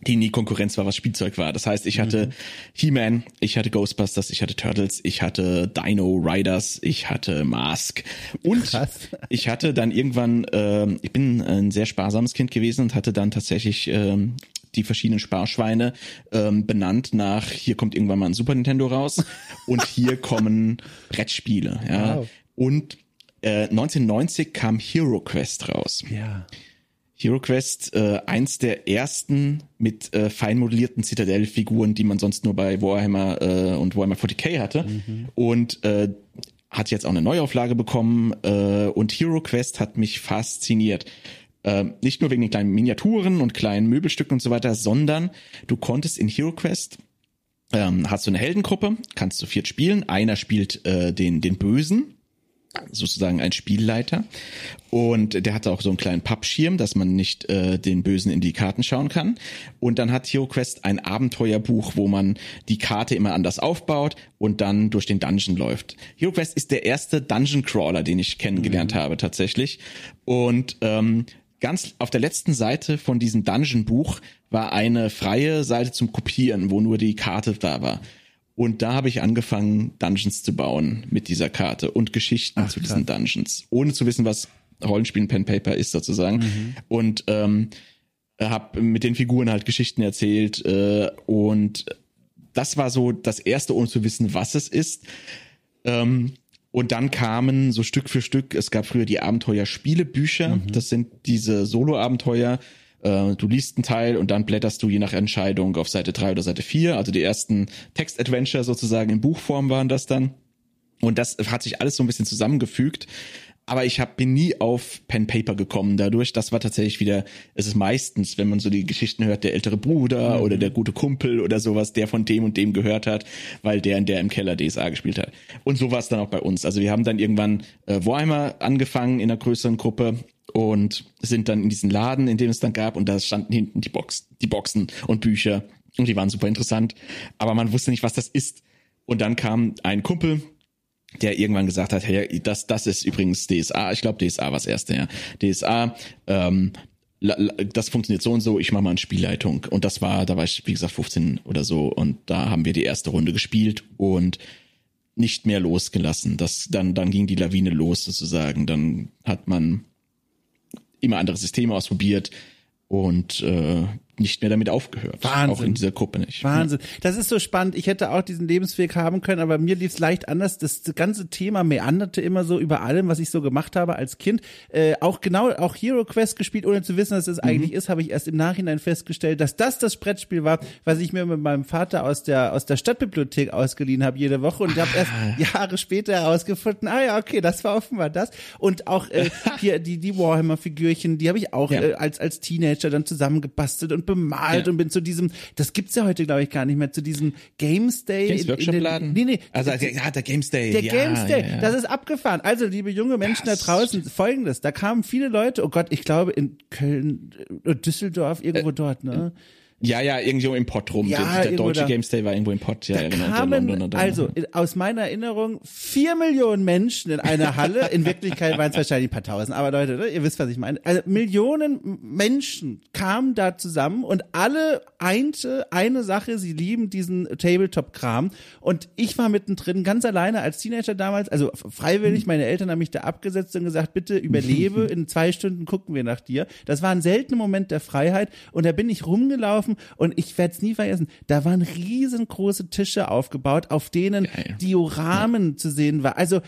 Die nie Konkurrenz war, was Spielzeug war. Das heißt, ich hatte mhm. He-Man, ich hatte Ghostbusters, ich hatte Turtles, ich hatte Dino Riders, ich hatte Mask und Krass. ich hatte dann irgendwann, äh, ich bin ein sehr sparsames Kind gewesen und hatte dann tatsächlich äh, die verschiedenen Sparschweine ähm, benannt nach, hier kommt irgendwann mal ein Super Nintendo raus und hier kommen Brettspiele. Ja. Wow. Und äh, 1990 kam Hero Quest raus. Ja. HeroQuest, äh, eins der ersten mit äh, fein modellierten Citadel-Figuren, die man sonst nur bei Warhammer äh, und Warhammer 40k hatte. Mhm. Und äh, hat jetzt auch eine Neuauflage bekommen äh, und HeroQuest hat mich fasziniert. Äh, nicht nur wegen den kleinen Miniaturen und kleinen Möbelstücken und so weiter, sondern du konntest in HeroQuest ähm, hast du eine Heldengruppe, kannst du viert spielen. Einer spielt äh, den, den Bösen, sozusagen ein Spielleiter. Und der hatte auch so einen kleinen Pappschirm, dass man nicht äh, den Bösen in die Karten schauen kann. Und dann hat HeroQuest ein Abenteuerbuch, wo man die Karte immer anders aufbaut und dann durch den Dungeon läuft. HeroQuest ist der erste Dungeon Crawler, den ich kennengelernt mhm. habe tatsächlich. Und ähm, ganz auf der letzten Seite von diesem Dungeon-Buch war eine freie Seite zum Kopieren, wo nur die Karte da war. Und da habe ich angefangen, Dungeons zu bauen mit dieser Karte und Geschichten Ach, zu diesen klar. Dungeons, ohne zu wissen, was Rollenspiel Pen Paper ist sozusagen. Mhm. Und ähm, habe mit den Figuren halt Geschichten erzählt äh, und das war so das erste, ohne zu wissen, was es ist. Ähm, und dann kamen so Stück für Stück, es gab früher die Abenteuer-Spielebücher, mhm. das sind diese Solo-Abenteuer, äh, du liest einen Teil und dann blätterst du je nach Entscheidung auf Seite 3 oder Seite 4. Also die ersten Text-Adventure sozusagen in Buchform waren das dann. Und das hat sich alles so ein bisschen zusammengefügt. Aber ich hab, bin nie auf Pen Paper gekommen dadurch. Das war tatsächlich wieder, es ist meistens, wenn man so die Geschichten hört, der ältere Bruder mhm. oder der gute Kumpel oder sowas, der von dem und dem gehört hat, weil der in der im Keller DSA gespielt hat. Und so war es dann auch bei uns. Also wir haben dann irgendwann äh, Warhammer angefangen in einer größeren Gruppe und sind dann in diesen Laden, in dem es dann gab, und da standen hinten die Box, die Boxen und Bücher und die waren super interessant, aber man wusste nicht, was das ist. Und dann kam ein Kumpel, der irgendwann gesagt hat, hey, das, das ist übrigens DSA, ich glaube DSA war das erste, ja. DSA, ähm, das funktioniert so und so, ich mache mal eine Spielleitung. Und das war, da war ich, wie gesagt, 15 oder so, und da haben wir die erste Runde gespielt und nicht mehr losgelassen. Das, dann, dann ging die Lawine los sozusagen. Dann hat man immer andere Systeme ausprobiert und äh, nicht mehr damit aufgehört. Wahnsinn. Auch in dieser Gruppe nicht. Wahnsinn. Das ist so spannend. Ich hätte auch diesen Lebensweg haben können, aber mir lief es leicht anders. Das ganze Thema meanderte immer so über allem, was ich so gemacht habe als Kind. Äh, auch genau, auch Hero Quest gespielt, ohne zu wissen, dass es mhm. eigentlich ist, habe ich erst im Nachhinein festgestellt, dass das das Brettspiel war, was ich mir mit meinem Vater aus der aus der Stadtbibliothek ausgeliehen habe jede Woche und habe erst ah. Jahre später herausgefunden, ah ja, okay, das war offenbar das. Und auch äh, hier die die Warhammer Figürchen, die habe ich auch ja. äh, als als Teenager dann zusammengebastelt und bemalt ja. und bin zu diesem, das gibt's ja heute glaube ich gar nicht mehr, zu diesem Games Day. Games Workshop Laden? Nee, nee. Also ja, der Games Day. Der ja, Games Day, ja, das ist abgefahren. Also liebe junge Menschen das da draußen, folgendes, da kamen viele Leute, oh Gott, ich glaube in Köln, äh, Düsseldorf, irgendwo äh, dort, ne? Äh, ja, ja, irgendwo im Pott rum. Ja, der, der deutsche da. Games Day war irgendwo im Pott. Ja, da ja, genau, kamen, London, also aus meiner Erinnerung, vier Millionen Menschen in einer Halle. In Wirklichkeit waren es wahrscheinlich ein paar tausend. Aber Leute, ne, ihr wisst, was ich meine. Also Millionen Menschen kamen da zusammen und alle einte eine Sache, sie lieben diesen Tabletop-Kram. Und ich war mittendrin, ganz alleine als Teenager damals, also freiwillig, meine Eltern haben mich da abgesetzt und gesagt, bitte überlebe, in zwei Stunden gucken wir nach dir. Das war ein seltener Moment der Freiheit und da bin ich rumgelaufen gelaufen und ich werde es nie vergessen. Da waren riesengroße Tische aufgebaut, auf denen Geil. Dioramen ja. zu sehen war. Also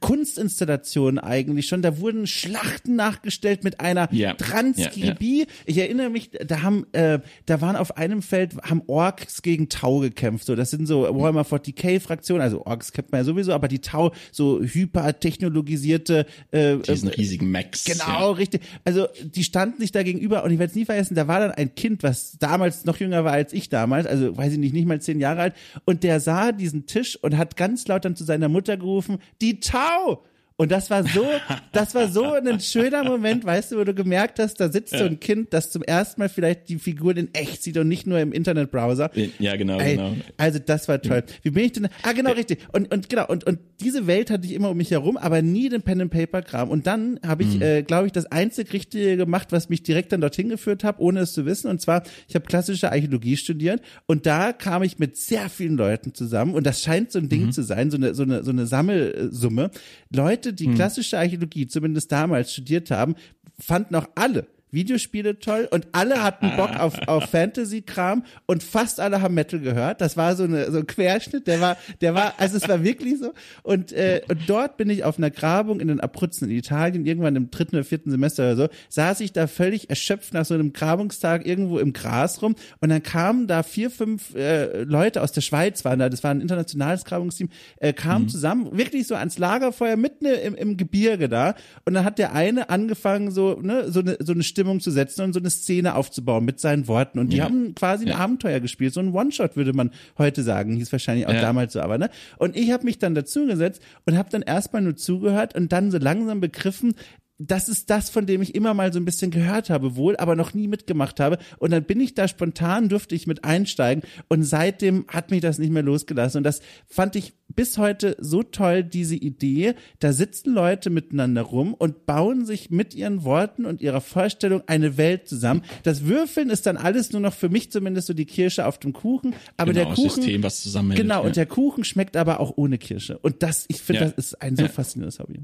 Kunstinstallation eigentlich schon. Da wurden Schlachten nachgestellt mit einer yeah. Transkribie. Yeah, yeah. Ich erinnere mich, da haben, äh, da waren auf einem Feld, haben Orks gegen Tau gekämpft. So, das sind so Warhammer 40k Fraktionen. Also Orks kennt man ja sowieso, aber die Tau, so hypertechnologisierte, äh, diesen äh, riesigen Max. Genau, ja. richtig. Also, die standen sich da gegenüber und ich werde es nie vergessen, da war dann ein Kind, was damals noch jünger war als ich damals, also weiß ich nicht, nicht mal zehn Jahre alt, und der sah diesen Tisch und hat ganz laut dann zu seiner Mutter gerufen, die Tau Tau! Und das war so, das war so ein schöner Moment, weißt du, wo du gemerkt hast, da sitzt ja. so ein Kind, das zum ersten Mal vielleicht die Figuren in echt sieht und nicht nur im Internetbrowser. Ja, genau, Ey, genau. Also das war toll. Wie bin ich denn? Ah, genau, richtig. Und, und genau, und, und diese Welt hatte ich immer um mich herum, aber nie den Pen and Paper Kram. Und dann habe ich, mhm. äh, glaube ich, das einzig Richtige gemacht, was mich direkt dann dorthin geführt hat, ohne es zu wissen. Und zwar, ich habe klassische Archäologie studiert und da kam ich mit sehr vielen Leuten zusammen und das scheint so ein Ding mhm. zu sein, so eine, so eine, so eine Sammelsumme. Leute, die mhm. klassische Archäologie zumindest damals studiert haben, fanden auch alle Videospiele toll und alle hatten Bock auf, auf Fantasy-Kram und fast alle haben Metal gehört. Das war so, eine, so ein Querschnitt, der war, der war, also es war wirklich so. Und, äh, und dort bin ich auf einer Grabung in den Abruzzen in Italien, irgendwann im dritten oder vierten Semester oder so, saß ich da völlig erschöpft nach so einem Grabungstag irgendwo im Gras rum und dann kamen da vier, fünf äh, Leute aus der Schweiz, waren da, das war ein internationales Grabungsteam, äh, kamen mhm. zusammen, wirklich so ans Lagerfeuer mitten im, im Gebirge da und dann hat der eine angefangen so, ne, so eine, so eine Stimmung zu setzen und so eine Szene aufzubauen mit seinen Worten. Und die ja. haben quasi ein ja. Abenteuer gespielt. So ein One-Shot würde man heute sagen. Hieß wahrscheinlich auch ja. damals so, aber ne? Und ich habe mich dann dazugesetzt und habe dann erstmal nur zugehört und dann so langsam begriffen, das ist das, von dem ich immer mal so ein bisschen gehört habe, wohl, aber noch nie mitgemacht habe. Und dann bin ich da spontan, durfte ich mit einsteigen. Und seitdem hat mich das nicht mehr losgelassen. Und das fand ich bis heute so toll, diese Idee. Da sitzen Leute miteinander rum und bauen sich mit ihren Worten und ihrer Vorstellung eine Welt zusammen. Das Würfeln ist dann alles nur noch für mich zumindest so die Kirsche auf dem Kuchen. Aber genau, der Kuchen. System, was zusammenhält. Genau. Ja. Und der Kuchen schmeckt aber auch ohne Kirsche. Und das, ich finde, ja. das ist ein so ja. faszinierendes Hobby.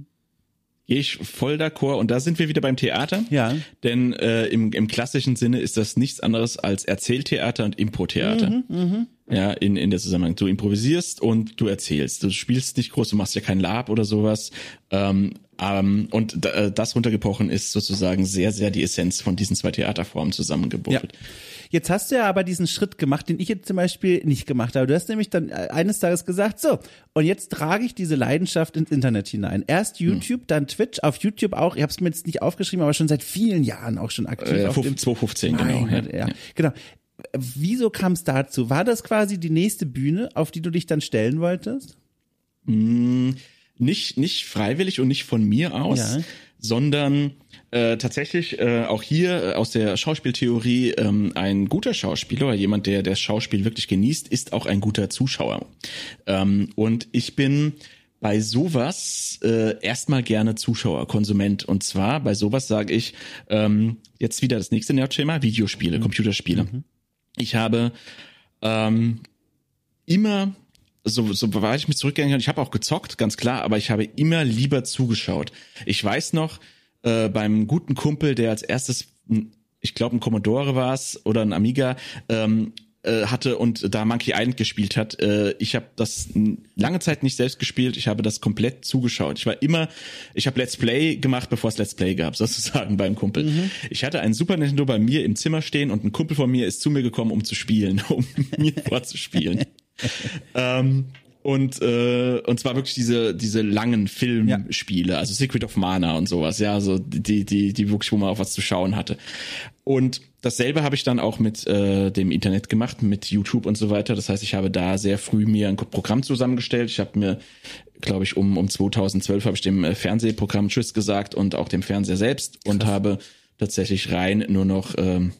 Gehe ich voll d'accord. Und da sind wir wieder beim Theater. Ja. Denn äh, im, im klassischen Sinne ist das nichts anderes als Erzähltheater und Impro-Theater. Mhm, mh. Ja, in, in der Zusammenhang. Du improvisierst und du erzählst. Du spielst nicht groß, du machst ja kein Lab oder sowas. Ähm, ähm, und äh, das runtergebrochen ist sozusagen sehr, sehr die Essenz von diesen zwei Theaterformen zusammengebuddelt. Ja. Jetzt hast du ja aber diesen Schritt gemacht, den ich jetzt zum Beispiel nicht gemacht habe. Du hast nämlich dann äh, eines Tages gesagt, so, und jetzt trage ich diese Leidenschaft ins Internet hinein. Erst hm. YouTube, hm. dann Twitch, auf YouTube auch, ich habe es mir jetzt nicht aufgeschrieben, aber schon seit vielen Jahren auch schon aktiv. Äh, 2015, genau. Ja, ja. Genau. Wieso kam es dazu? War das quasi die nächste Bühne, auf die du dich dann stellen wolltest? Hm, nicht, nicht freiwillig und nicht von mir aus, ja. Sondern äh, tatsächlich äh, auch hier äh, aus der Schauspieltheorie ähm, ein guter Schauspieler oder jemand, der das Schauspiel wirklich genießt, ist auch ein guter Zuschauer. Ähm, und ich bin bei sowas äh, erstmal gerne Zuschauer, Konsument. Und zwar bei sowas sage ich ähm, jetzt wieder das nächste Nerdschema, Videospiele, mhm. Computerspiele. Mhm. Ich habe ähm, immer so, so weit ich mich zurückgegangen kann, ich habe auch gezockt, ganz klar, aber ich habe immer lieber zugeschaut. Ich weiß noch, äh, beim guten Kumpel, der als erstes, ich glaube ein Commodore war es oder ein Amiga, ähm, äh, hatte und da Monkey Island gespielt hat. Äh, ich habe das lange Zeit nicht selbst gespielt, ich habe das komplett zugeschaut. Ich war immer, ich habe Let's Play gemacht, bevor es Let's Play gab, sozusagen beim Kumpel. Mhm. Ich hatte ein Super Nintendo bei mir im Zimmer stehen und ein Kumpel von mir ist zu mir gekommen, um zu spielen, um mir vorzuspielen. ähm, und äh, und zwar wirklich diese diese langen Filmspiele, ja. also Secret of Mana und sowas, ja, also die die die wirklich wo man auch was zu schauen hatte. Und dasselbe habe ich dann auch mit äh, dem Internet gemacht, mit YouTube und so weiter. Das heißt, ich habe da sehr früh mir ein Programm zusammengestellt. Ich habe mir, glaube ich, um um 2012 habe ich dem äh, Fernsehprogramm Tschüss gesagt und auch dem Fernseher selbst und Krass. habe tatsächlich rein nur noch ähm,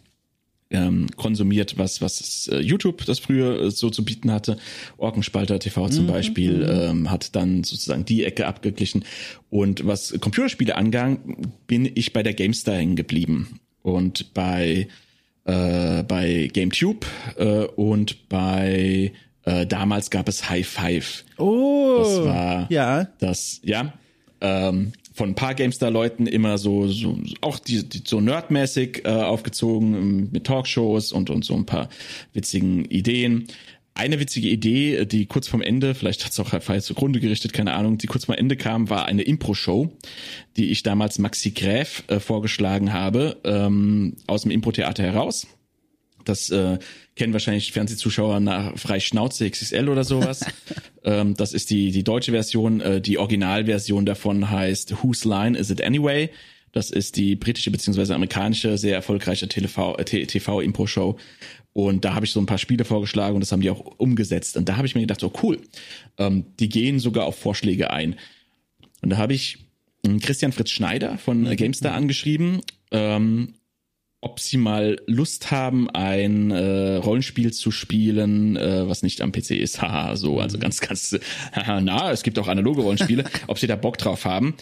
ähm, konsumiert, was was äh, YouTube das früher äh, so zu bieten hatte. Orkenspalter TV zum mhm. Beispiel mhm. ähm, hat dann sozusagen die Ecke abgeglichen. Und was Computerspiele angang, bin ich bei der GameStar hängen geblieben und bei äh, bei GameTube äh, und bei äh, damals gab es High Five. Oh, das war ja das ja ähm, von ein paar GameStar-Leuten immer so, so auch die, die so nerdmäßig äh, aufgezogen ähm, mit Talkshows und, und so ein paar witzigen Ideen. Eine witzige Idee, die kurz vorm Ende, vielleicht hat es auch falsch zugrunde gerichtet, keine Ahnung, die kurz vorm Ende kam, war eine Impro-Show, die ich damals Maxi Gräf äh, vorgeschlagen habe, ähm, aus dem Impro-Theater heraus. Das äh, kennen wahrscheinlich Fernsehzuschauer nach Frei Schnauze XXL oder sowas. ähm, das ist die, die deutsche Version. Äh, die Originalversion davon heißt Whose Line Is It Anyway? Das ist die britische beziehungsweise amerikanische, sehr erfolgreiche TV-Impro-Show. Und da habe ich so ein paar Spiele vorgeschlagen und das haben die auch umgesetzt. Und da habe ich mir gedacht, so cool, ähm, die gehen sogar auf Vorschläge ein. Und da habe ich Christian Fritz Schneider von mhm. GameStar angeschrieben, ähm, ob sie mal Lust haben, ein äh, Rollenspiel zu spielen, äh, was nicht am PC ist. Haha, so, also ganz, ganz haha, na, es gibt auch analoge Rollenspiele, ob sie da Bock drauf haben.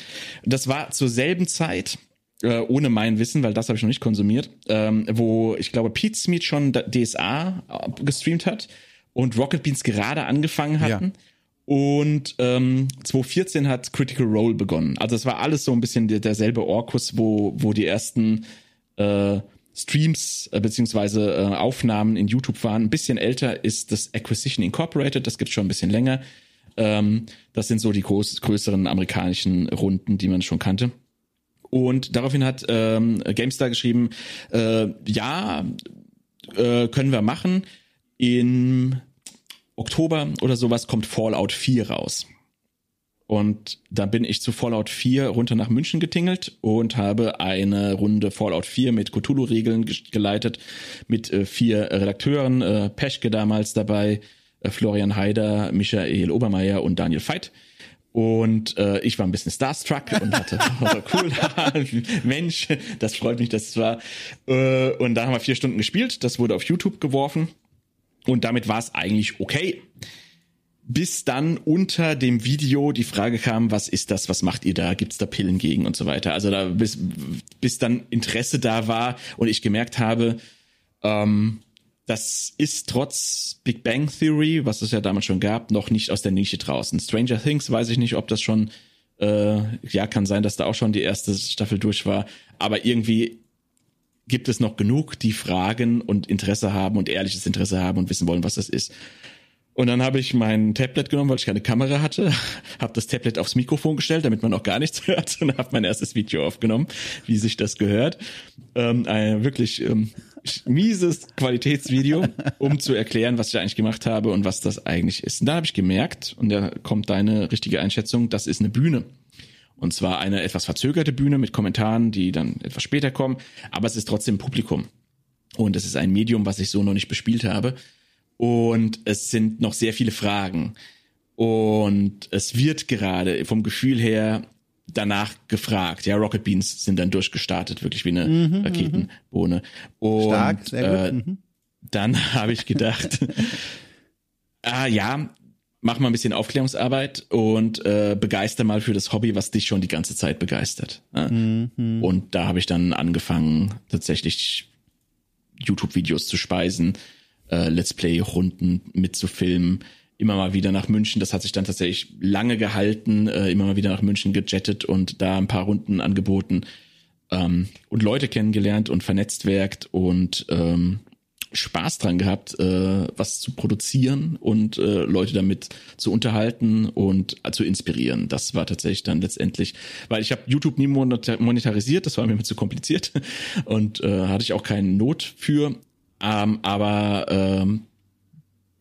Das war zur selben Zeit, äh, ohne mein Wissen, weil das habe ich noch nicht konsumiert, ähm, wo ich glaube Pete Smith schon DSA gestreamt hat und Rocket Beans gerade angefangen hatten. Ja. Und ähm, 2014 hat Critical Role begonnen. Also es war alles so ein bisschen der, derselbe Orkus, wo, wo die ersten äh, Streams äh, beziehungsweise äh, Aufnahmen in YouTube waren. Ein bisschen älter ist das Acquisition Incorporated, das gibt schon ein bisschen länger. Ähm, das sind so die groß, größeren amerikanischen Runden, die man schon kannte. Und daraufhin hat ähm, GameStar geschrieben, äh, ja, äh, können wir machen. In Oktober oder sowas kommt Fallout 4 raus. Und da bin ich zu Fallout 4 runter nach München getingelt und habe eine Runde Fallout 4 mit Cthulhu-Regeln geleitet, mit äh, vier Redakteuren, äh, Peschke damals dabei, äh, Florian Haider, Michael Obermeier und Daniel Veit. Und äh, ich war ein bisschen starstruck und hatte, oh, cool, Mensch, das freut mich, dass es war. Äh, und da haben wir vier Stunden gespielt, das wurde auf YouTube geworfen und damit war es eigentlich okay bis dann unter dem Video die Frage kam, was ist das, was macht ihr da, gibt's da Pillen gegen und so weiter. Also da bis, bis dann Interesse da war und ich gemerkt habe, ähm, das ist trotz Big Bang Theory, was es ja damals schon gab, noch nicht aus der Nische draußen. Stranger Things weiß ich nicht, ob das schon, äh, ja, kann sein, dass da auch schon die erste Staffel durch war, aber irgendwie gibt es noch genug, die Fragen und Interesse haben und ehrliches Interesse haben und wissen wollen, was das ist. Und dann habe ich mein Tablet genommen, weil ich keine Kamera hatte, habe das Tablet aufs Mikrofon gestellt, damit man auch gar nichts hört und habe mein erstes Video aufgenommen, wie sich das gehört. Ähm, ein wirklich ähm, mieses Qualitätsvideo, um zu erklären, was ich eigentlich gemacht habe und was das eigentlich ist. Und da habe ich gemerkt, und da kommt deine richtige Einschätzung, das ist eine Bühne. Und zwar eine etwas verzögerte Bühne mit Kommentaren, die dann etwas später kommen, aber es ist trotzdem Publikum. Und es ist ein Medium, was ich so noch nicht bespielt habe und es sind noch sehr viele Fragen. Und es wird gerade vom Gefühl her danach gefragt. Ja, Rocket Beans sind dann durchgestartet, wirklich wie eine mhm. Raketenbohne. Und Stark, sehr gut. Äh, mhm. dann habe ich gedacht, ah ja, mach mal ein bisschen Aufklärungsarbeit und äh, begeister mal für das Hobby, was dich schon die ganze Zeit begeistert. Mhm. Und da habe ich dann angefangen, tatsächlich YouTube-Videos zu speisen äh, Let's Play-Runden mitzufilmen. Immer mal wieder nach München. Das hat sich dann tatsächlich lange gehalten. Äh, immer mal wieder nach München gejettet und da ein paar Runden angeboten ähm, und Leute kennengelernt und vernetzt werkt und ähm, Spaß dran gehabt, äh, was zu produzieren und äh, Leute damit zu unterhalten und äh, zu inspirieren. Das war tatsächlich dann letztendlich, weil ich habe YouTube nie monetarisiert, das war mir zu kompliziert und äh, hatte ich auch keine Not für. Ähm, aber ähm,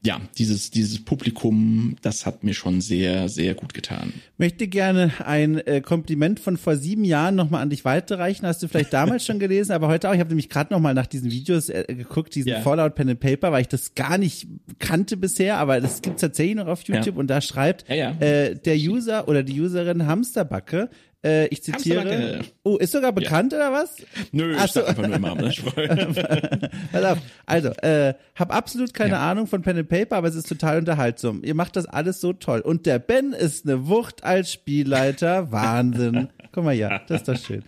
ja, dieses, dieses Publikum, das hat mir schon sehr, sehr gut getan. Möchte gerne ein äh, Kompliment von vor sieben Jahren nochmal an dich weiterreichen. Hast du vielleicht damals schon gelesen, aber heute auch. Ich habe nämlich gerade nochmal nach diesen Videos äh, geguckt, diesen yeah. Fallout Pen and Paper, weil ich das gar nicht kannte bisher, aber das gibt's tatsächlich noch auf YouTube ja. und da schreibt ja, ja. Äh, der User oder die Userin Hamsterbacke, äh, ich zitiere. Oh, ist sogar bekannt ja. oder was? Nö, Ach ich so. einfach nur immer ne? Pass auf. Also, äh, hab absolut keine ja. Ahnung von Pen and Paper, aber es ist total unterhaltsam. Ihr macht das alles so toll. Und der Ben ist eine Wucht als Spielleiter. Wahnsinn. Guck mal, ja, das ist doch schön.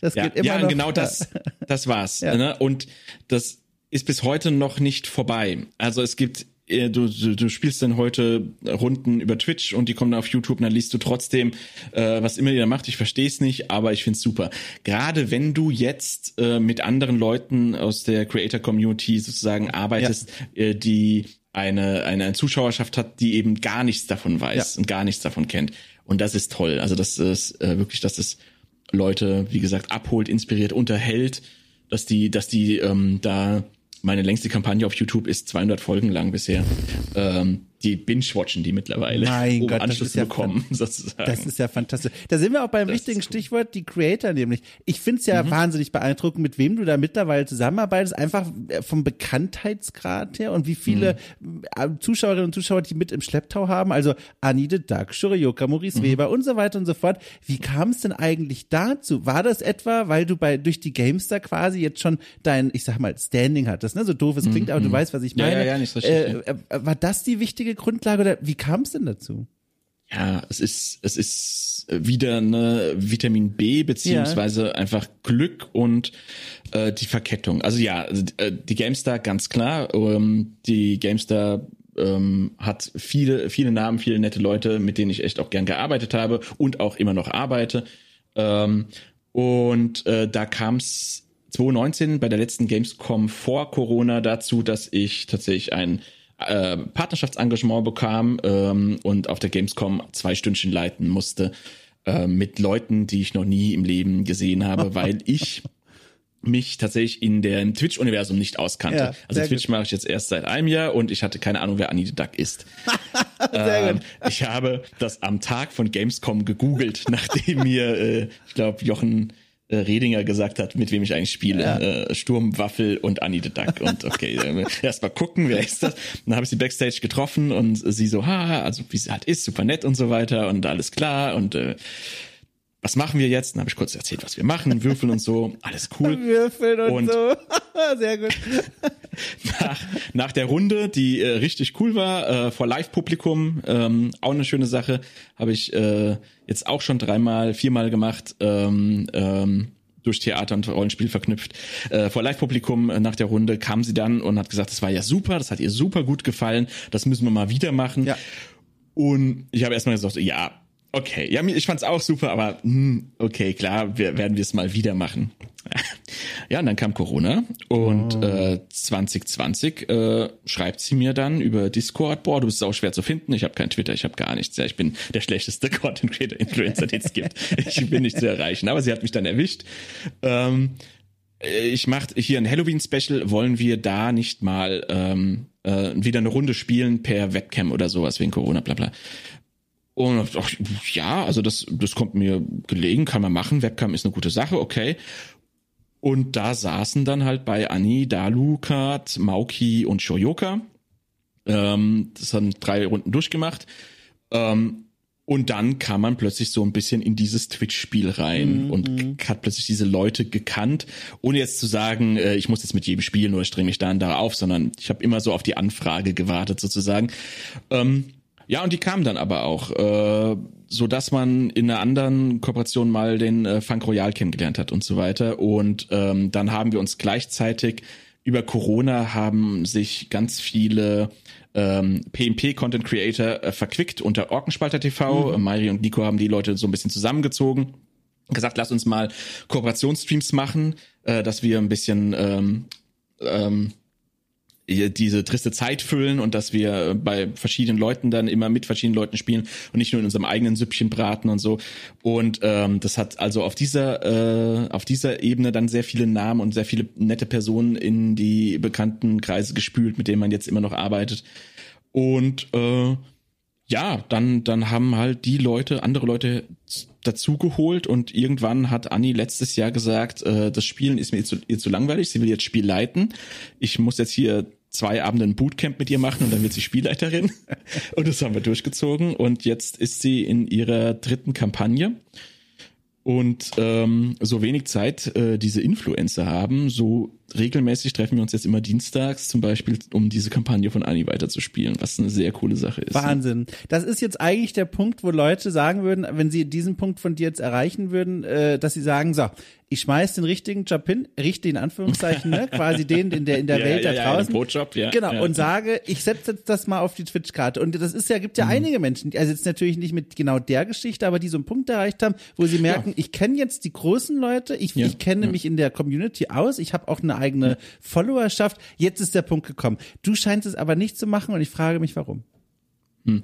Das ja, geht immer ja, noch. genau das, das war's. Ne? Und das ist bis heute noch nicht vorbei. Also es gibt du, du, du spielst dann heute Runden über Twitch und die kommen dann auf YouTube und dann liest du trotzdem, äh, was immer ihr da macht. Ich verstehe es nicht, aber ich find's super. Gerade wenn du jetzt äh, mit anderen Leuten aus der Creator Community sozusagen arbeitest, ja. äh, die eine, eine, eine Zuschauerschaft hat, die eben gar nichts davon weiß ja. und gar nichts davon kennt. Und das ist toll. Also das ist äh, wirklich, dass es Leute, wie gesagt, abholt, inspiriert, unterhält, dass die, dass die ähm, da meine längste Kampagne auf YouTube ist 200 Folgen lang bisher. Ähm, die binge-watchen die mittlerweile, Mein um Gott, das Anschluss zu ja bekommen, sozusagen. Das ist ja fantastisch. Da sind wir auch beim Das wichtigen cool. Stichwort, die Creator nämlich. Ich find's ja Mhm. wahnsinnig beeindruckend, mit wem du da mittlerweile zusammenarbeitest, einfach äh, vom Bekanntheitsgrad her und wie viele Mhm. äh, Zuschauerinnen und Zuschauer die mit im Schlepptau haben. Also Annie de Duck, Shurioka, Mhm. Maurice Weber und so weiter und so fort. Wie kam es denn eigentlich dazu? War das etwa, weil du bei durch die Gamestar quasi jetzt schon dein, ich sag mal, Standing hattest, ne? So doof es klingt, aber du weißt, was ich Mhm. Ja, meine. ja, ja, nicht so äh, äh, war das die wichtige Grundlage oder wie kam es denn dazu? Ja, es ist, es ist wieder eine Vitamin B beziehungsweise einfach Glück und äh, die Verkettung. Also ja, also, äh, die GameStar ganz klar. Ähm, die GameStar ähm, hat viele, viele Namen, viele nette Leute, mit denen ich echt auch gern gearbeitet habe und auch immer noch arbeite. Ähm, und äh, da kam es 2019 bei der letzten Gamescom vor Corona dazu, dass ich tatsächlich ein äh, Partnerschaftsengagement bekam ähm, und auf der Gamescom zwei Stündchen leiten musste äh, mit Leuten, die ich noch nie im Leben gesehen habe, weil ich mich tatsächlich in dem Twitch-Universum nicht auskannte. Ja, also Twitch gut. mache ich jetzt erst seit einem Jahr und ich hatte keine Ahnung, wer Annie the Duck ist. Ähm, ich habe das am Tag von Gamescom gegoogelt, nachdem mir, äh, ich glaube, Jochen Redinger gesagt hat, mit wem ich eigentlich spiele. Äh, Sturm, Waffel und Annie the Duck. Und okay, äh, erst mal gucken, wer ist das? Dann habe ich sie backstage getroffen und sie so, ha, also wie sie halt ist, super nett und so weiter und alles klar und äh, was machen wir jetzt? Dann habe ich kurz erzählt, was wir machen, würfeln und so, alles cool. Würfeln und, Und- so. Sehr gut. nach, nach der Runde, die äh, richtig cool war, äh, vor Live-Publikum, ähm, auch eine schöne Sache, habe ich äh, jetzt auch schon dreimal, viermal gemacht, ähm, ähm, durch Theater und Rollenspiel verknüpft. Äh, vor Live-Publikum äh, nach der Runde kam sie dann und hat gesagt, das war ja super, das hat ihr super gut gefallen, das müssen wir mal wieder machen. Ja. Und ich habe erstmal gesagt, ja, okay, ja, ich fand's auch super, aber hm, okay, klar, wir, werden wir es mal wieder machen. Ja, und dann kam Corona und Oh. äh, 2020 äh, schreibt sie mir dann über Discord, boah, du bist auch schwer zu finden, ich habe kein Twitter, ich habe gar nichts, ja, ich bin der schlechteste Content Creator Influencer, den es gibt. Ich bin nicht zu erreichen, aber sie hat mich dann erwischt. Ähm, ich mache hier ein Halloween-Special, wollen wir da nicht mal ähm, äh, wieder eine Runde spielen per Webcam oder sowas wegen Corona, bla bla. Und ach, ja, also das, das kommt mir gelegen, kann man machen. Webcam ist eine gute Sache, okay. Und da saßen dann halt bei Anni, Dalukat, Mauki und Shoyoka. Ähm, das haben drei Runden durchgemacht. Ähm, und dann kam man plötzlich so ein bisschen in dieses Twitch-Spiel rein und hat plötzlich diese Leute gekannt, ohne jetzt zu sagen, äh, ich muss jetzt mit jedem spielen oder streng mich da und da auf, sondern ich habe immer so auf die Anfrage gewartet sozusagen. Ähm, ja, und die kamen dann aber auch, äh, so dass man in einer anderen Kooperation mal den äh, Funk Royal kennengelernt hat und so weiter. Und ähm, dann haben wir uns gleichzeitig über Corona haben sich ganz viele ähm, PMP-Content Creator äh, verquickt unter Orkenspalter TV. Äh, Mari und Nico haben die Leute so ein bisschen zusammengezogen gesagt, lass uns mal Kooperationsstreams machen, äh, dass wir ein bisschen ähm, ähm, diese triste Zeit füllen und dass wir bei verschiedenen Leuten dann immer mit verschiedenen Leuten spielen und nicht nur in unserem eigenen Süppchen braten und so. Und ähm, das hat also auf dieser äh, auf dieser Ebene dann sehr viele Namen und sehr viele nette Personen in die bekannten Kreise gespült, mit denen man jetzt immer noch arbeitet. Und äh, ja, dann, dann haben halt die Leute, andere Leute dazugeholt und irgendwann hat Anni letztes Jahr gesagt, äh, das Spielen ist mir ihr zu, ihr zu langweilig, sie will jetzt Spiel leiten. Ich muss jetzt hier zwei Abende ein Bootcamp mit ihr machen und dann wird sie Spielleiterin. und das haben wir durchgezogen und jetzt ist sie in ihrer dritten Kampagne. Und ähm, so wenig Zeit äh, diese Influencer haben, so regelmäßig treffen wir uns jetzt immer dienstags, zum Beispiel, um diese Kampagne von Anni weiterzuspielen, was eine sehr coole Sache ist. Wahnsinn. Das ist jetzt eigentlich der Punkt, wo Leute sagen würden, wenn sie diesen Punkt von dir jetzt erreichen würden, äh, dass sie sagen, so, ich schmeiß den richtigen Job hin, richtig in Anführungszeichen, ne, quasi den in der in der Ja, Welt ja, da ja, draußen. den Brotjob, ja. Genau, Ja. und sage, ich setze jetzt das mal auf die Twitch-Karte. Und das ist ja, gibt ja Mhm. einige Menschen, also jetzt natürlich nicht mit genau der Geschichte, aber die so einen Punkt erreicht haben, wo sie merken, ich kenne jetzt die großen Leute, ich, Ja, ich kenne ja. mich in der Community aus, ich habe auch eine eigene Followerschaft. Jetzt ist der Punkt gekommen. Du scheinst es aber nicht zu machen und ich frage mich, warum. Hm.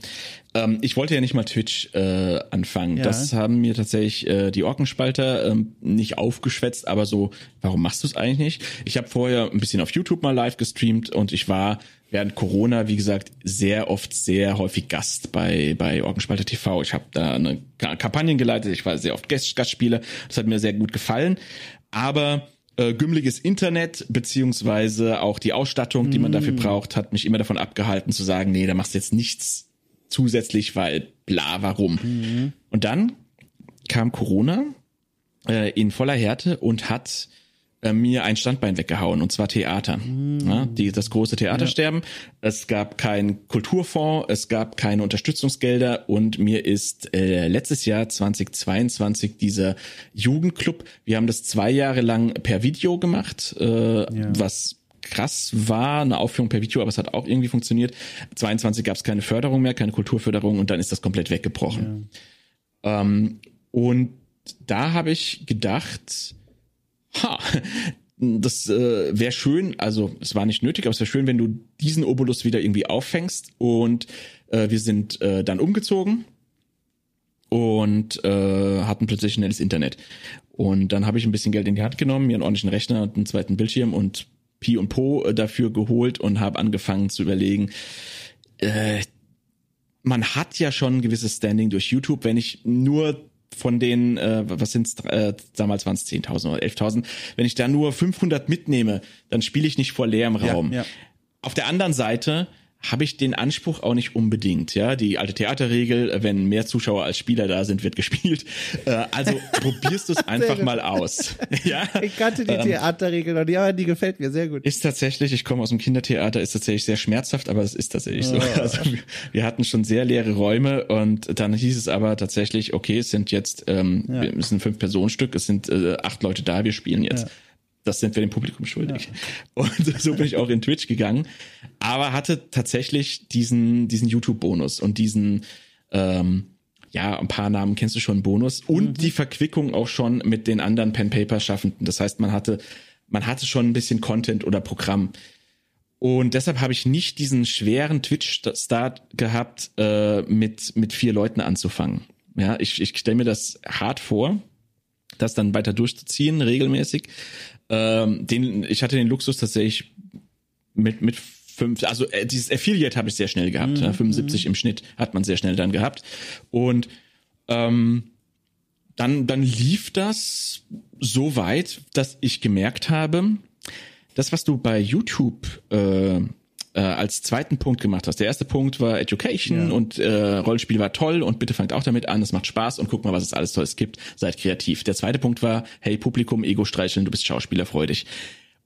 Ähm, ich wollte ja nicht mal Twitch äh, anfangen. Ja. Das haben mir tatsächlich äh, die Orkenspalter ähm, nicht aufgeschwätzt, aber so, warum machst du es eigentlich nicht? Ich habe vorher ein bisschen auf YouTube mal live gestreamt und ich war während Corona, wie gesagt, sehr oft, sehr häufig Gast bei, bei Orkenspalter TV. Ich habe da eine Kampagne geleitet, ich war sehr oft Gastspieler. Das hat mir sehr gut gefallen. Aber äh, gümmeliges Internet beziehungsweise auch die Ausstattung, die man dafür mm. braucht, hat mich immer davon abgehalten zu sagen, nee, da machst du jetzt nichts zusätzlich, weil bla, warum. Mhm. Und dann kam Corona äh, in voller Härte und hat äh, mir ein Standbein weggehauen, und zwar Theater. Mhm. Ja, die, das große Theatersterben. Ja. Es gab keinen Kulturfonds, es gab keine Unterstützungsgelder und mir ist äh, letztes Jahr 2022 dieser Jugendclub, wir haben das zwei Jahre lang per Video gemacht, äh, ja. was krass war, eine Aufführung per Video, aber es hat auch irgendwie funktioniert. 22 gab es keine Förderung mehr, keine Kulturförderung und dann ist das komplett weggebrochen. Ähm, und da habe ich gedacht, ha, das äh, wäre schön, also es war nicht nötig, aber es wäre schön, wenn du diesen Obolus wieder irgendwie auffängst. Und äh, wir sind äh, dann umgezogen und äh, hatten plötzlich schnelles Internet. Und dann habe ich ein bisschen Geld in die Hand genommen, mir einen ordentlichen Rechner und einen zweiten Bildschirm und Pi und Po äh, dafür geholt und habe angefangen zu überlegen, äh, man hat ja schon ein gewisses Standing durch YouTube, wenn ich nur von den, äh, was sind's, äh, damals waren es 10.000 oder 11.000, wenn ich da nur 500 mitnehme, dann spiele ich nicht vor leerem Raum. Ja, ja. Auf der anderen Seite habe ich den Anspruch auch nicht unbedingt. Ja, die alte Theaterregel, wenn mehr Zuschauer als Spieler da sind, wird gespielt. Äh, also probierst du es einfach mal aus. ja, ich kannte die ähm, Theaterregel noch, die, aber die gefällt mir sehr gut. Ist tatsächlich, ich komme aus dem Kindertheater, ist tatsächlich sehr schmerzhaft, aber es ist tatsächlich oh. so. Also wir hatten schon sehr leere Räume und dann hieß es aber tatsächlich, okay, es sind jetzt, ähm, ja. es sind fünf Personenstück, es sind äh, acht Leute da, wir spielen jetzt. Ja das sind wir dem Publikum schuldig. Ja. Und so bin ich auch in Twitch gegangen, aber hatte tatsächlich diesen, diesen YouTube-Bonus und diesen, ähm, ja, ein paar Namen kennst du schon, Bonus und mhm. die Verquickung auch schon mit den anderen Pen-Paper-Schaffenden. Das heißt, man hatte, man hatte schon ein bisschen Content oder Programm. Und deshalb habe ich nicht diesen schweren Twitch-Start gehabt, äh, mit, mit vier Leuten anzufangen. Ja, ich, ich stelle mir das hart vor, das dann weiter durchzuziehen, regelmäßig. Ähm, den, ich hatte den Luxus tatsächlich mit, mit fünf, also äh, dieses Affiliate habe ich sehr schnell gehabt. Mhm. 75 im Schnitt hat man sehr schnell dann gehabt. Und ähm, dann, dann lief das so weit, dass ich gemerkt habe, das, was du bei YouTube äh, äh, als zweiten Punkt gemacht hast. Der erste Punkt war Education ja. und äh, Rollenspiel war toll und bitte fangt auch damit an, es macht Spaß und guck mal, was es alles Tolles gibt, seid kreativ. Der zweite Punkt war, hey Publikum, Ego streicheln, du bist schauspielerfreudig.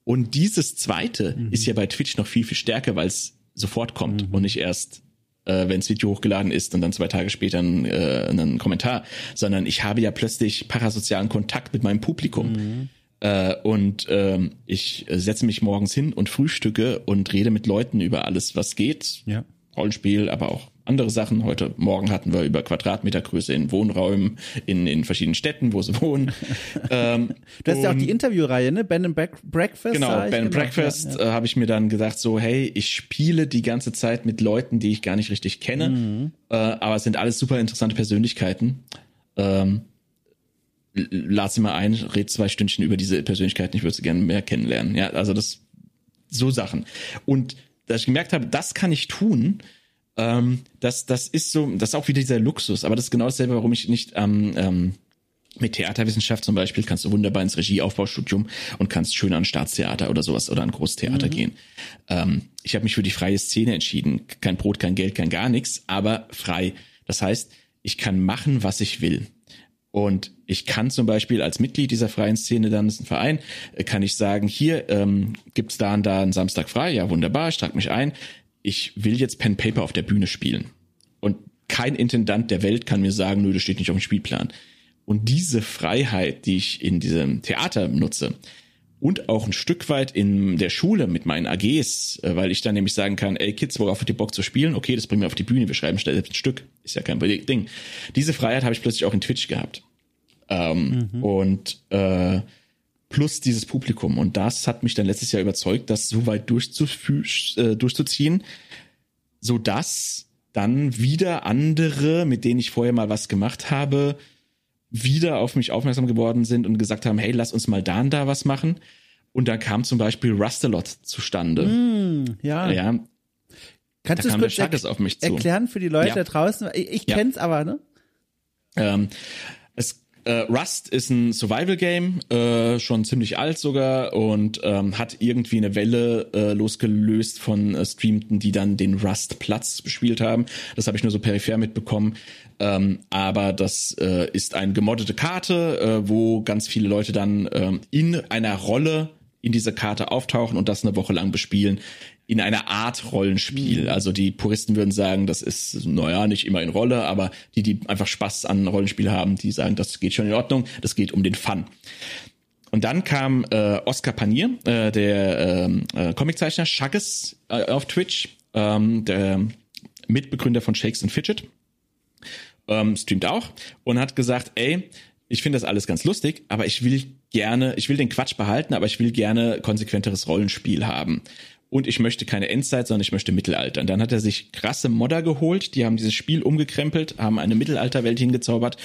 Und dieses zweite mhm. ist ja bei Twitch noch viel, viel stärker, weil es sofort kommt mhm. und nicht erst äh, wenn das Video hochgeladen ist und dann zwei Tage später ein, äh, einen Kommentar, sondern ich habe ja plötzlich parasozialen Kontakt mit meinem Publikum. Mhm. Äh, und ähm, ich setze mich morgens hin und frühstücke und rede mit Leuten über alles, was geht. Ja. Rollenspiel, aber auch andere Sachen. Heute Morgen hatten wir über Quadratmetergröße in Wohnräumen in, in verschiedenen Städten, wo sie wohnen. ähm, du hast ja auch die Interviewreihe, ne? Ben and Breakfast. Genau, Ben and Breakfast ja, ja. äh, habe ich mir dann gesagt, so, hey, ich spiele die ganze Zeit mit Leuten, die ich gar nicht richtig kenne, mhm. äh, aber es sind alles super interessante Persönlichkeiten. Ähm, lad sie mal ein, red zwei Stündchen über diese Persönlichkeiten, ich würde sie gerne mehr kennenlernen. Ja, also das, so Sachen. Und dass ich gemerkt habe, das kann ich tun, ähm, das, das ist so, das ist auch wieder dieser Luxus, aber das ist genau dasselbe, warum ich nicht ähm, ähm, mit Theaterwissenschaft zum Beispiel kannst du wunderbar ins Regieaufbaustudium und kannst schön an Staatstheater oder sowas oder an Großtheater mhm. gehen. Ähm, ich habe mich für die freie Szene entschieden. Kein Brot, kein Geld, kein gar nichts, aber frei. Das heißt, ich kann machen, was ich will. Und ich kann zum Beispiel als Mitglied dieser freien Szene, dann ist ein Verein, äh, kann ich sagen, hier ähm, gibt da und da einen Samstag frei, ja wunderbar, ich trage mich ein. Ich will jetzt Pen Paper auf der Bühne spielen. Und kein Intendant der Welt kann mir sagen, nö, das steht nicht auf dem Spielplan. Und diese Freiheit, die ich in diesem Theater nutze, und auch ein Stück weit in der Schule mit meinen AGs, äh, weil ich dann nämlich sagen kann, ey Kids, worauf habt ihr Bock zu spielen? Okay, das bringen wir auf die Bühne, wir schreiben schnell ein Stück. Ist ja kein Ding. Diese Freiheit habe ich plötzlich auch in Twitch gehabt. Ähm, mhm. Und äh, plus dieses Publikum. Und das hat mich dann letztes Jahr überzeugt, das so weit äh, durchzuziehen, so dass dann wieder andere, mit denen ich vorher mal was gemacht habe, wieder auf mich aufmerksam geworden sind und gesagt haben, hey, lass uns mal da und da was machen. Und da kam zum Beispiel Rustalot zustande. Mm, ja. Ja, Kannst du es kurz auf mich zu. erklären für die Leute Ja. da draußen? Ich, ich Ja. kenn's aber, ne? Ähm, äh, Rust ist ein Survival-Game, äh, schon ziemlich alt sogar und ähm, hat irgendwie eine Welle äh, losgelöst von äh, Streamten, die dann den Rust-Platz bespielt haben. Das habe ich nur so peripher mitbekommen. Ähm, aber das äh, ist eine gemoddete Karte, äh, wo ganz viele Leute dann ähm, in einer Rolle in dieser Karte auftauchen und das eine Woche lang bespielen. In einer Art Rollenspiel. Also die Puristen würden sagen, das ist, naja, nicht immer in Rolle, aber die, die einfach Spaß an Rollenspiel haben, die sagen, das geht schon in Ordnung, das geht um den Fun. Und dann kam äh, Oscar Panier, äh, der ähm, äh, Comiczeichner Shagges äh, auf Twitch, ähm, der Mitbegründer von Shakes and Fidget, ähm, streamt auch und hat gesagt, ey, ich finde das alles ganz lustig, aber ich will gerne, ich will den Quatsch behalten, aber ich will gerne konsequenteres Rollenspiel haben. Und ich möchte keine Endzeit, sondern ich möchte Mittelalter. Und dann hat er sich krasse Modder geholt, die haben dieses Spiel umgekrempelt, haben eine Mittelalterwelt hingezaubert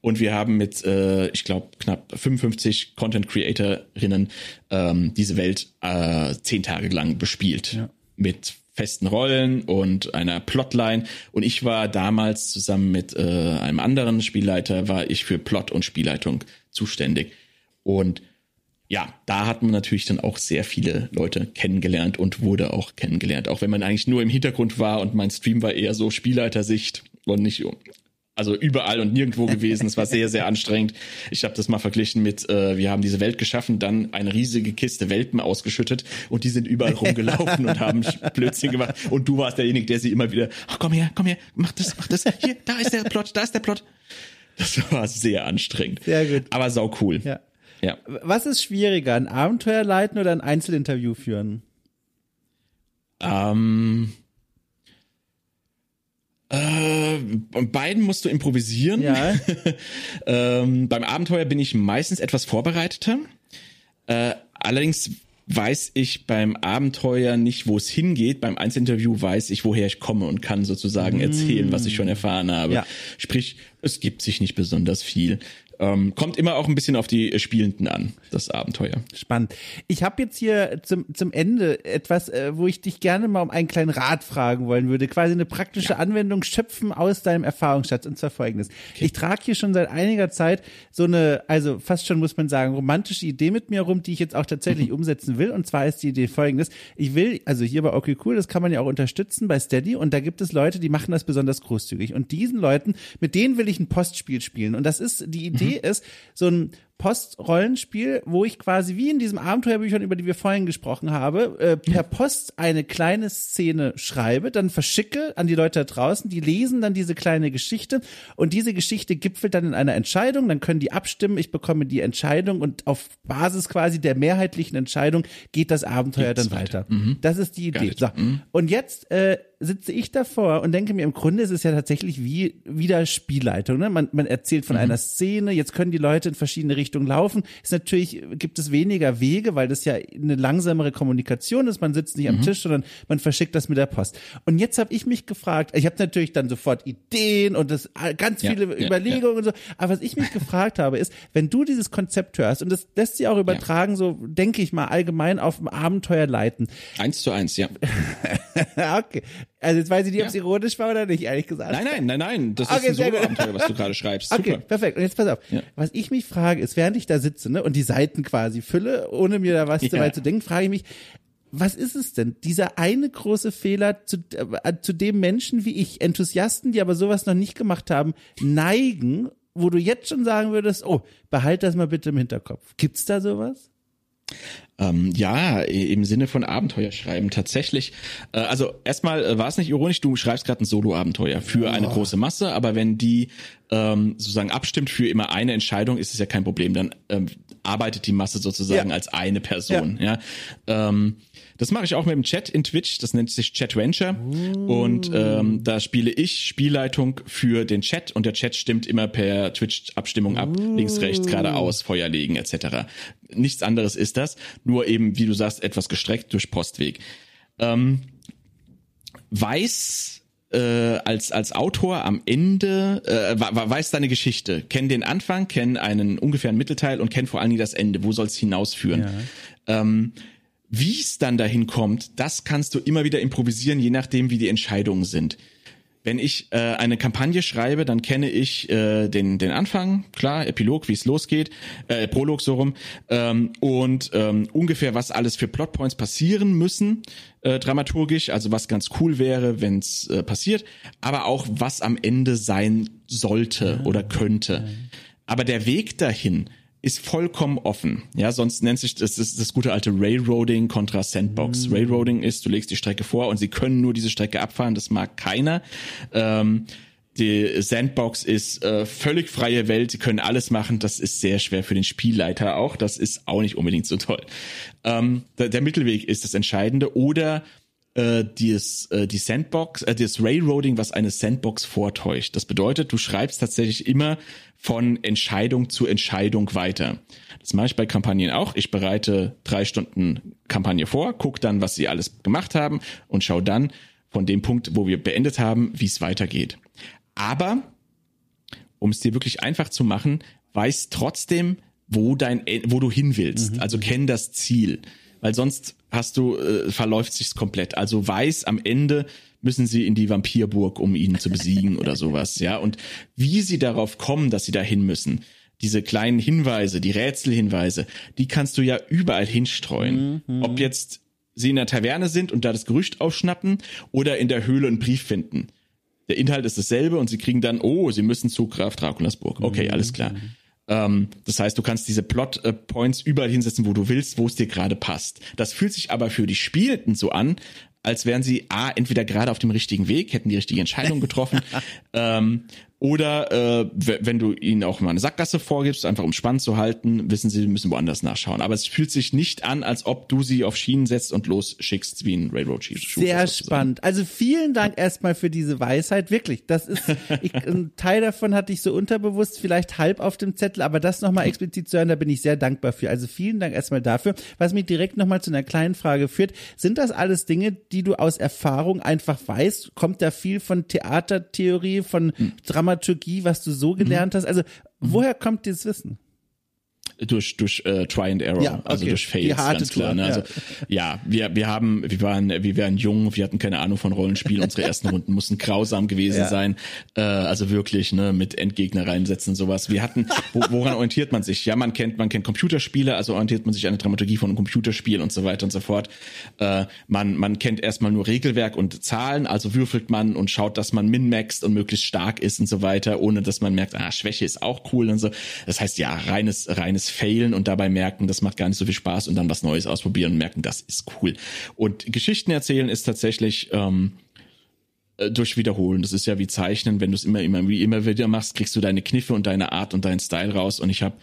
und wir haben mit, äh, ich glaube, knapp 55 Content Creatorinnen ähm, diese Welt äh, zehn Tage lang bespielt. Mit festen Rollen und einer Plotline. Und ich war damals zusammen mit äh, einem anderen Spielleiter, war ich für Plot und Spielleitung zuständig. Und ja, da hat man natürlich dann auch sehr viele Leute kennengelernt und wurde auch kennengelernt. Auch wenn man eigentlich nur im Hintergrund war und mein Stream war eher so Spielleitersicht und nicht also überall und nirgendwo gewesen. Es war sehr, sehr anstrengend. Ich habe das mal verglichen mit, äh, wir haben diese Welt geschaffen, dann eine riesige Kiste Welpen ausgeschüttet und die sind überall rumgelaufen und haben Blödsinn gemacht. Und du warst derjenige, der sie immer wieder, ach komm her, komm her, mach das, mach das. Hier, da ist der Plot, da ist der Plot. Das war sehr anstrengend. Sehr gut. Aber sau cool. Ja. Ja. Was ist schwieriger, ein Abenteuer leiten oder ein Einzelinterview führen? Ähm, äh, bei beiden musst du improvisieren. Ja. ähm, beim Abenteuer bin ich meistens etwas vorbereiteter. Äh, allerdings weiß ich beim Abenteuer nicht, wo es hingeht. Beim Einzelinterview weiß ich, woher ich komme und kann sozusagen erzählen, was ich schon erfahren habe. Ja. Sprich, es gibt sich nicht besonders viel. Ähm, kommt immer auch ein bisschen auf die Spielenden an, das Abenteuer. Spannend. Ich habe jetzt hier zum, zum Ende etwas, äh, wo ich dich gerne mal um einen kleinen Rat fragen wollen würde. Quasi eine praktische Anwendung schöpfen aus deinem Erfahrungsschatz. Und zwar folgendes. Ich trage hier schon seit einiger Zeit so eine, also fast schon muss man sagen, romantische Idee mit mir rum, die ich jetzt auch tatsächlich umsetzen will. Und zwar ist die Idee folgendes. Ich will, also hier bei Okay Cool, das kann man ja auch unterstützen bei Steady. Und da gibt es Leute, die machen das besonders großzügig. Und diesen Leuten, mit denen will ich ein Postspiel spielen. Und das ist, die Idee ist, so ein Postrollenspiel, wo ich quasi wie in diesem Abenteuerbüchern, über die wir vorhin gesprochen haben, äh, per Post eine kleine Szene schreibe, dann verschicke an die Leute da draußen, die lesen dann diese kleine Geschichte und diese Geschichte gipfelt dann in einer Entscheidung, dann können die abstimmen, ich bekomme die Entscheidung und auf Basis quasi der mehrheitlichen Entscheidung geht das Abenteuer Geht's dann weiter. weiter. Das ist die Idee. So. Und jetzt äh, sitze ich davor und denke mir, im Grunde ist es ja tatsächlich wie wieder Spielleitung. Ne? Man, man erzählt von einer Szene, jetzt können die Leute in verschiedene Richtungen laufen. Ist natürlich, gibt es weniger Wege, weil das ja eine langsamere Kommunikation ist. Man sitzt nicht am Tisch, sondern man verschickt das mit der Post. Und jetzt habe ich mich gefragt, ich habe natürlich dann sofort Ideen und das ganz Ja, viele ja, Überlegungen und so. Aber was ich mich gefragt habe, ist, wenn du dieses Konzept hörst, und das lässt sich auch übertragen, so denke ich mal, allgemein auf dem Abenteuer leiten. Eins zu eins, ja. okay. Also jetzt weiß ich nicht, ob es Ja. ironisch war oder nicht, ehrlich gesagt. Nein, nein, nein, nein. Das Okay, ist ein. Solo-Abenteuer, was du gerade schreibst. Super. Okay, perfekt. Und jetzt pass auf. Ja. Was ich mich frage, ist, während ich da sitze ne, und die Seiten quasi fülle, ohne mir da was Ja. zu weit zu denken, frage ich mich, was ist es denn? Dieser eine große Fehler, zu, äh, zu dem Menschen wie ich, Enthusiasten, die aber sowas noch nicht gemacht haben, neigen, wo du jetzt schon sagen würdest, oh, behalt das mal bitte im Hinterkopf. Gibt's da sowas? Ähm, ja, im Sinne von Abenteuer schreiben tatsächlich. Äh, also erstmal äh, war es nicht ironisch, du schreibst gerade ein Solo-Abenteuer für eine große Masse, aber wenn die ähm, sozusagen abstimmt für immer eine Entscheidung, ist es ja kein Problem. Dann ähm, arbeitet die Masse sozusagen Ja. als eine Person. Ja. Ähm, das mache ich auch mit dem Chat in Twitch, das nennt sich Chatventure. Und ähm, da spiele ich Spielleitung für den Chat und der Chat stimmt immer per Twitch-Abstimmung ab, links, rechts, geradeaus, Feuer legen etc. Nichts anderes ist das, nur eben, wie du sagst, etwas gestreckt durch Postweg. Ähm, weiß äh, als als Autor am Ende äh, weiß deine Geschichte, kenn den Anfang, kenn einen ungefähren Mittelteil und kenn vor allen Dingen das Ende. Wo soll es hinausführen? Ja. Ähm, wie es dann dahin kommt, das kannst du immer wieder improvisieren, je nachdem, wie die Entscheidungen sind. Wenn ich äh, eine Kampagne schreibe, dann kenne ich äh, den, den Anfang, klar, Epilog, wie es losgeht, äh, Prolog so rum, ähm, und ähm, ungefähr, was alles für Plotpoints passieren müssen, äh, dramaturgisch, also was ganz cool wäre, wenn es äh, passiert, aber auch, was am Ende sein sollte oder könnte. Aber der Weg dahin, ist vollkommen offen. Ja, sonst nennt sich das, das, das gute alte Railroading kontra Sandbox. Mhm. Railroading ist, du legst die Strecke vor und sie können nur diese Strecke abfahren, das mag keiner. Ähm, die Sandbox ist äh, völlig freie Welt, sie können alles machen, das ist sehr schwer für den Spielleiter auch, das ist auch nicht unbedingt so toll. Ähm, der, der Mittelweg ist das Entscheidende oder äh, dieses, äh, die Sandbox, äh, das Railroading, was eine Sandbox vortäuscht. Das bedeutet, du schreibst tatsächlich immer von Entscheidung zu Entscheidung weiter. Das mache ich bei Kampagnen auch. Ich bereite drei Stunden Kampagne vor, gucke dann, was sie alles gemacht haben und schau dann von dem Punkt, wo wir beendet haben, wie es weitergeht. Aber, um es dir wirklich einfach zu machen, weiß trotzdem, wo dein, wo du hin willst. Mhm. Also kenn das Ziel weil sonst hast du, äh, verläuft sich's komplett. Also weiß am Ende müssen sie in die Vampirburg, um ihn zu besiegen oder sowas, ja. Und wie sie darauf kommen, dass sie dahin müssen, diese kleinen Hinweise, die Rätselhinweise, die kannst du ja überall hinstreuen. Mhm. Ob jetzt sie in der Taverne sind und da das Gerücht aufschnappen oder in der Höhle einen Brief finden. Der Inhalt ist dasselbe und sie kriegen dann, oh, sie müssen zu Graf Draculas Burg. Okay, alles klar. Mhm. Ähm, das heißt, du kannst diese Plot-Points überall hinsetzen, wo du willst, wo es dir gerade passt. Das fühlt sich aber für die Spielenden so an, als wären sie A, entweder gerade auf dem richtigen Weg, hätten die richtige Entscheidung getroffen, ähm, oder äh, wenn du ihnen auch mal eine Sackgasse vorgibst, einfach um spannend zu halten, wissen sie, müssen woanders nachschauen. Aber es fühlt sich nicht an, als ob du sie auf Schienen setzt und losschickst wie ein Railroad Schuh. Sehr spannend. Also vielen Dank erstmal für diese Weisheit. Wirklich, das ist ich, ein Teil davon hatte ich so unterbewusst, vielleicht halb auf dem Zettel, aber das nochmal explizit zu hören, da bin ich sehr dankbar für. Also vielen Dank erstmal dafür. Was mich direkt nochmal zu einer kleinen Frage führt, sind das alles Dinge, die du aus Erfahrung einfach weißt? Kommt da viel von Theatertheorie, von hm. Dramaturgie? Dramaturgie, was du so gelernt mhm. hast? Also, woher kommt dieses Wissen? Durch durch äh, Try and Error, ja, okay. also durch Fails, ganz klar. Tour, ne? Also ja. ja, wir wir haben wir waren wir waren jung, wir hatten keine Ahnung von Rollenspiel. Unsere ersten Runden mussten grausam gewesen ja. sein, äh, also wirklich ne mit Endgegner reinsetzen sowas. Wir hatten wo, woran orientiert man sich? Ja, man kennt man kennt Computerspiele, also orientiert man sich an der Dramaturgie von einem Computerspiel und so weiter und so fort. Äh, man man kennt erstmal nur Regelwerk und Zahlen, also würfelt man und schaut, dass man min-maxt und möglichst stark ist und so weiter, ohne dass man merkt, ah Schwäche ist auch cool und so. Das heißt ja reines reines failen und dabei merken, das macht gar nicht so viel Spaß und dann was Neues ausprobieren und merken, das ist cool. Und Geschichten erzählen ist tatsächlich ähm, äh, durch Wiederholen. Das ist ja wie Zeichnen, wenn du es immer, immer, immer wieder machst, kriegst du deine Kniffe und deine Art und deinen Style raus. Und ich habe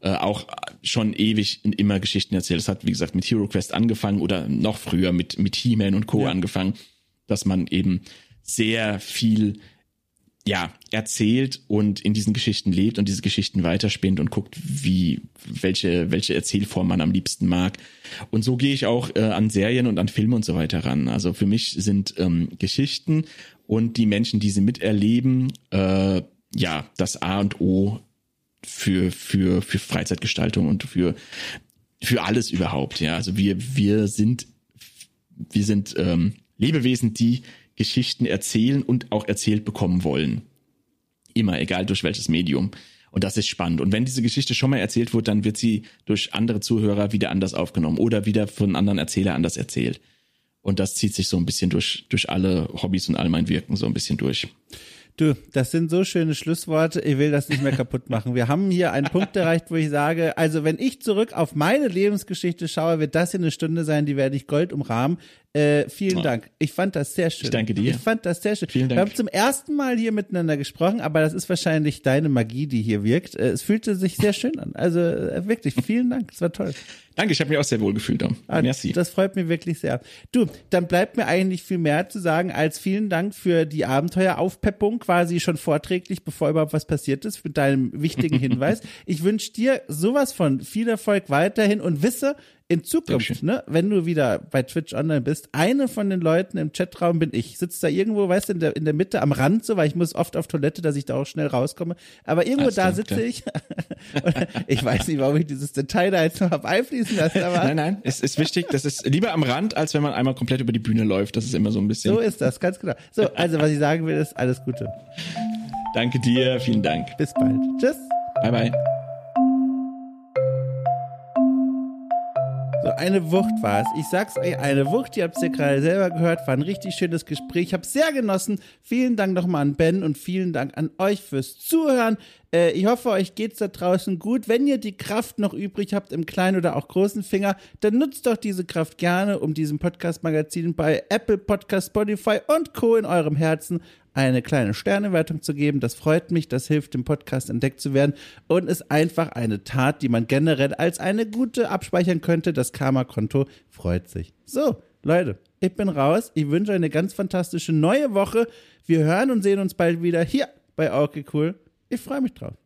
äh, auch schon ewig immer Geschichten erzählt. Das hat, wie gesagt, mit Hero Quest angefangen oder noch früher mit, mit He-Man und Co. Ja. angefangen, dass man eben sehr viel ja, erzählt und in diesen Geschichten lebt und diese Geschichten weiterspinnt und guckt, wie, welche, welche Erzählform man am liebsten mag. Und so gehe ich auch äh, an Serien und an Filme und so weiter ran. Also für mich sind ähm, Geschichten und die Menschen, die sie miterleben, äh, ja, das A und O für, für, für Freizeitgestaltung und für, für alles überhaupt. Ja, also wir, wir sind, wir sind ähm, Lebewesen, die Geschichten erzählen und auch erzählt bekommen wollen. Immer, egal durch welches Medium. Und das ist spannend. Und wenn diese Geschichte schon mal erzählt wird, dann wird sie durch andere Zuhörer wieder anders aufgenommen oder wieder von anderen Erzähler anders erzählt. Und das zieht sich so ein bisschen durch, durch alle Hobbys und all mein Wirken so ein bisschen durch. Du, das sind so schöne Schlussworte. Ich will das nicht mehr kaputt machen. Wir haben hier einen Punkt erreicht, wo ich sage, also wenn ich zurück auf meine Lebensgeschichte schaue, wird das hier eine Stunde sein, die werde ich Gold umrahmen. Äh, vielen oh. Dank. Ich fand das sehr schön. Ich danke dir. Ich fand das sehr schön. Vielen Dank. Wir haben zum ersten Mal hier miteinander gesprochen, aber das ist wahrscheinlich deine Magie, die hier wirkt. Äh, es fühlte sich sehr schön an. Also äh, wirklich, vielen Dank. Es war toll. Danke, ich habe mich auch sehr wohl gefühlt. Dom. Ah, Merci. Das freut mich wirklich sehr. Du, dann bleibt mir eigentlich viel mehr zu sagen als vielen Dank für die Abenteueraufpeppung, quasi schon vorträglich, bevor überhaupt was passiert ist, mit deinem wichtigen Hinweis. ich wünsche dir sowas von viel Erfolg weiterhin und wisse, In Zukunft, ne, wenn du wieder bei Twitch online bist, eine von den Leuten im Chatraum bin ich. Sitzt da irgendwo, weißt du, in der, in der Mitte am Rand so, weil ich muss oft auf Toilette, dass ich da auch schnell rauskomme. Aber irgendwo Alles da klar, sitze ich. ich weiß nicht, warum ich dieses Detail da jetzt noch hab einfließen lassen, aber Nein, nein, es ist wichtig, das ist lieber am Rand, als wenn man einmal komplett über die Bühne läuft. Das ist immer so ein bisschen. so ist das, ganz genau. So, also was ich sagen will, ist alles Gute. Danke dir, vielen Dank. Bis bald. Tschüss. Bye, bye. So, eine Wucht war es. Ich sag's euch, eine Wucht. Ihr habt's ja gerade selber gehört. War ein richtig schönes Gespräch. Ich hab's sehr genossen. Vielen Dank nochmal an Ben und vielen Dank an euch fürs Zuhören. Äh, ich hoffe, euch geht's da draußen gut. Wenn ihr die Kraft noch übrig habt im kleinen oder auch großen Finger, dann nutzt doch diese Kraft gerne, um diesem Podcast-Magazin bei Apple Podcast, Spotify und Co. in eurem Herzen eine kleine Sternewertung zu geben. Das freut mich, das hilft dem Podcast entdeckt zu werden und ist einfach eine Tat, die man generell als eine gute abspeichern könnte. Das Karma-Konto freut sich. So, Leute, ich bin raus. Ich wünsche euch eine ganz fantastische neue Woche. Wir hören und sehen uns bald wieder hier bei Okay Cool. Ich freue mich drauf.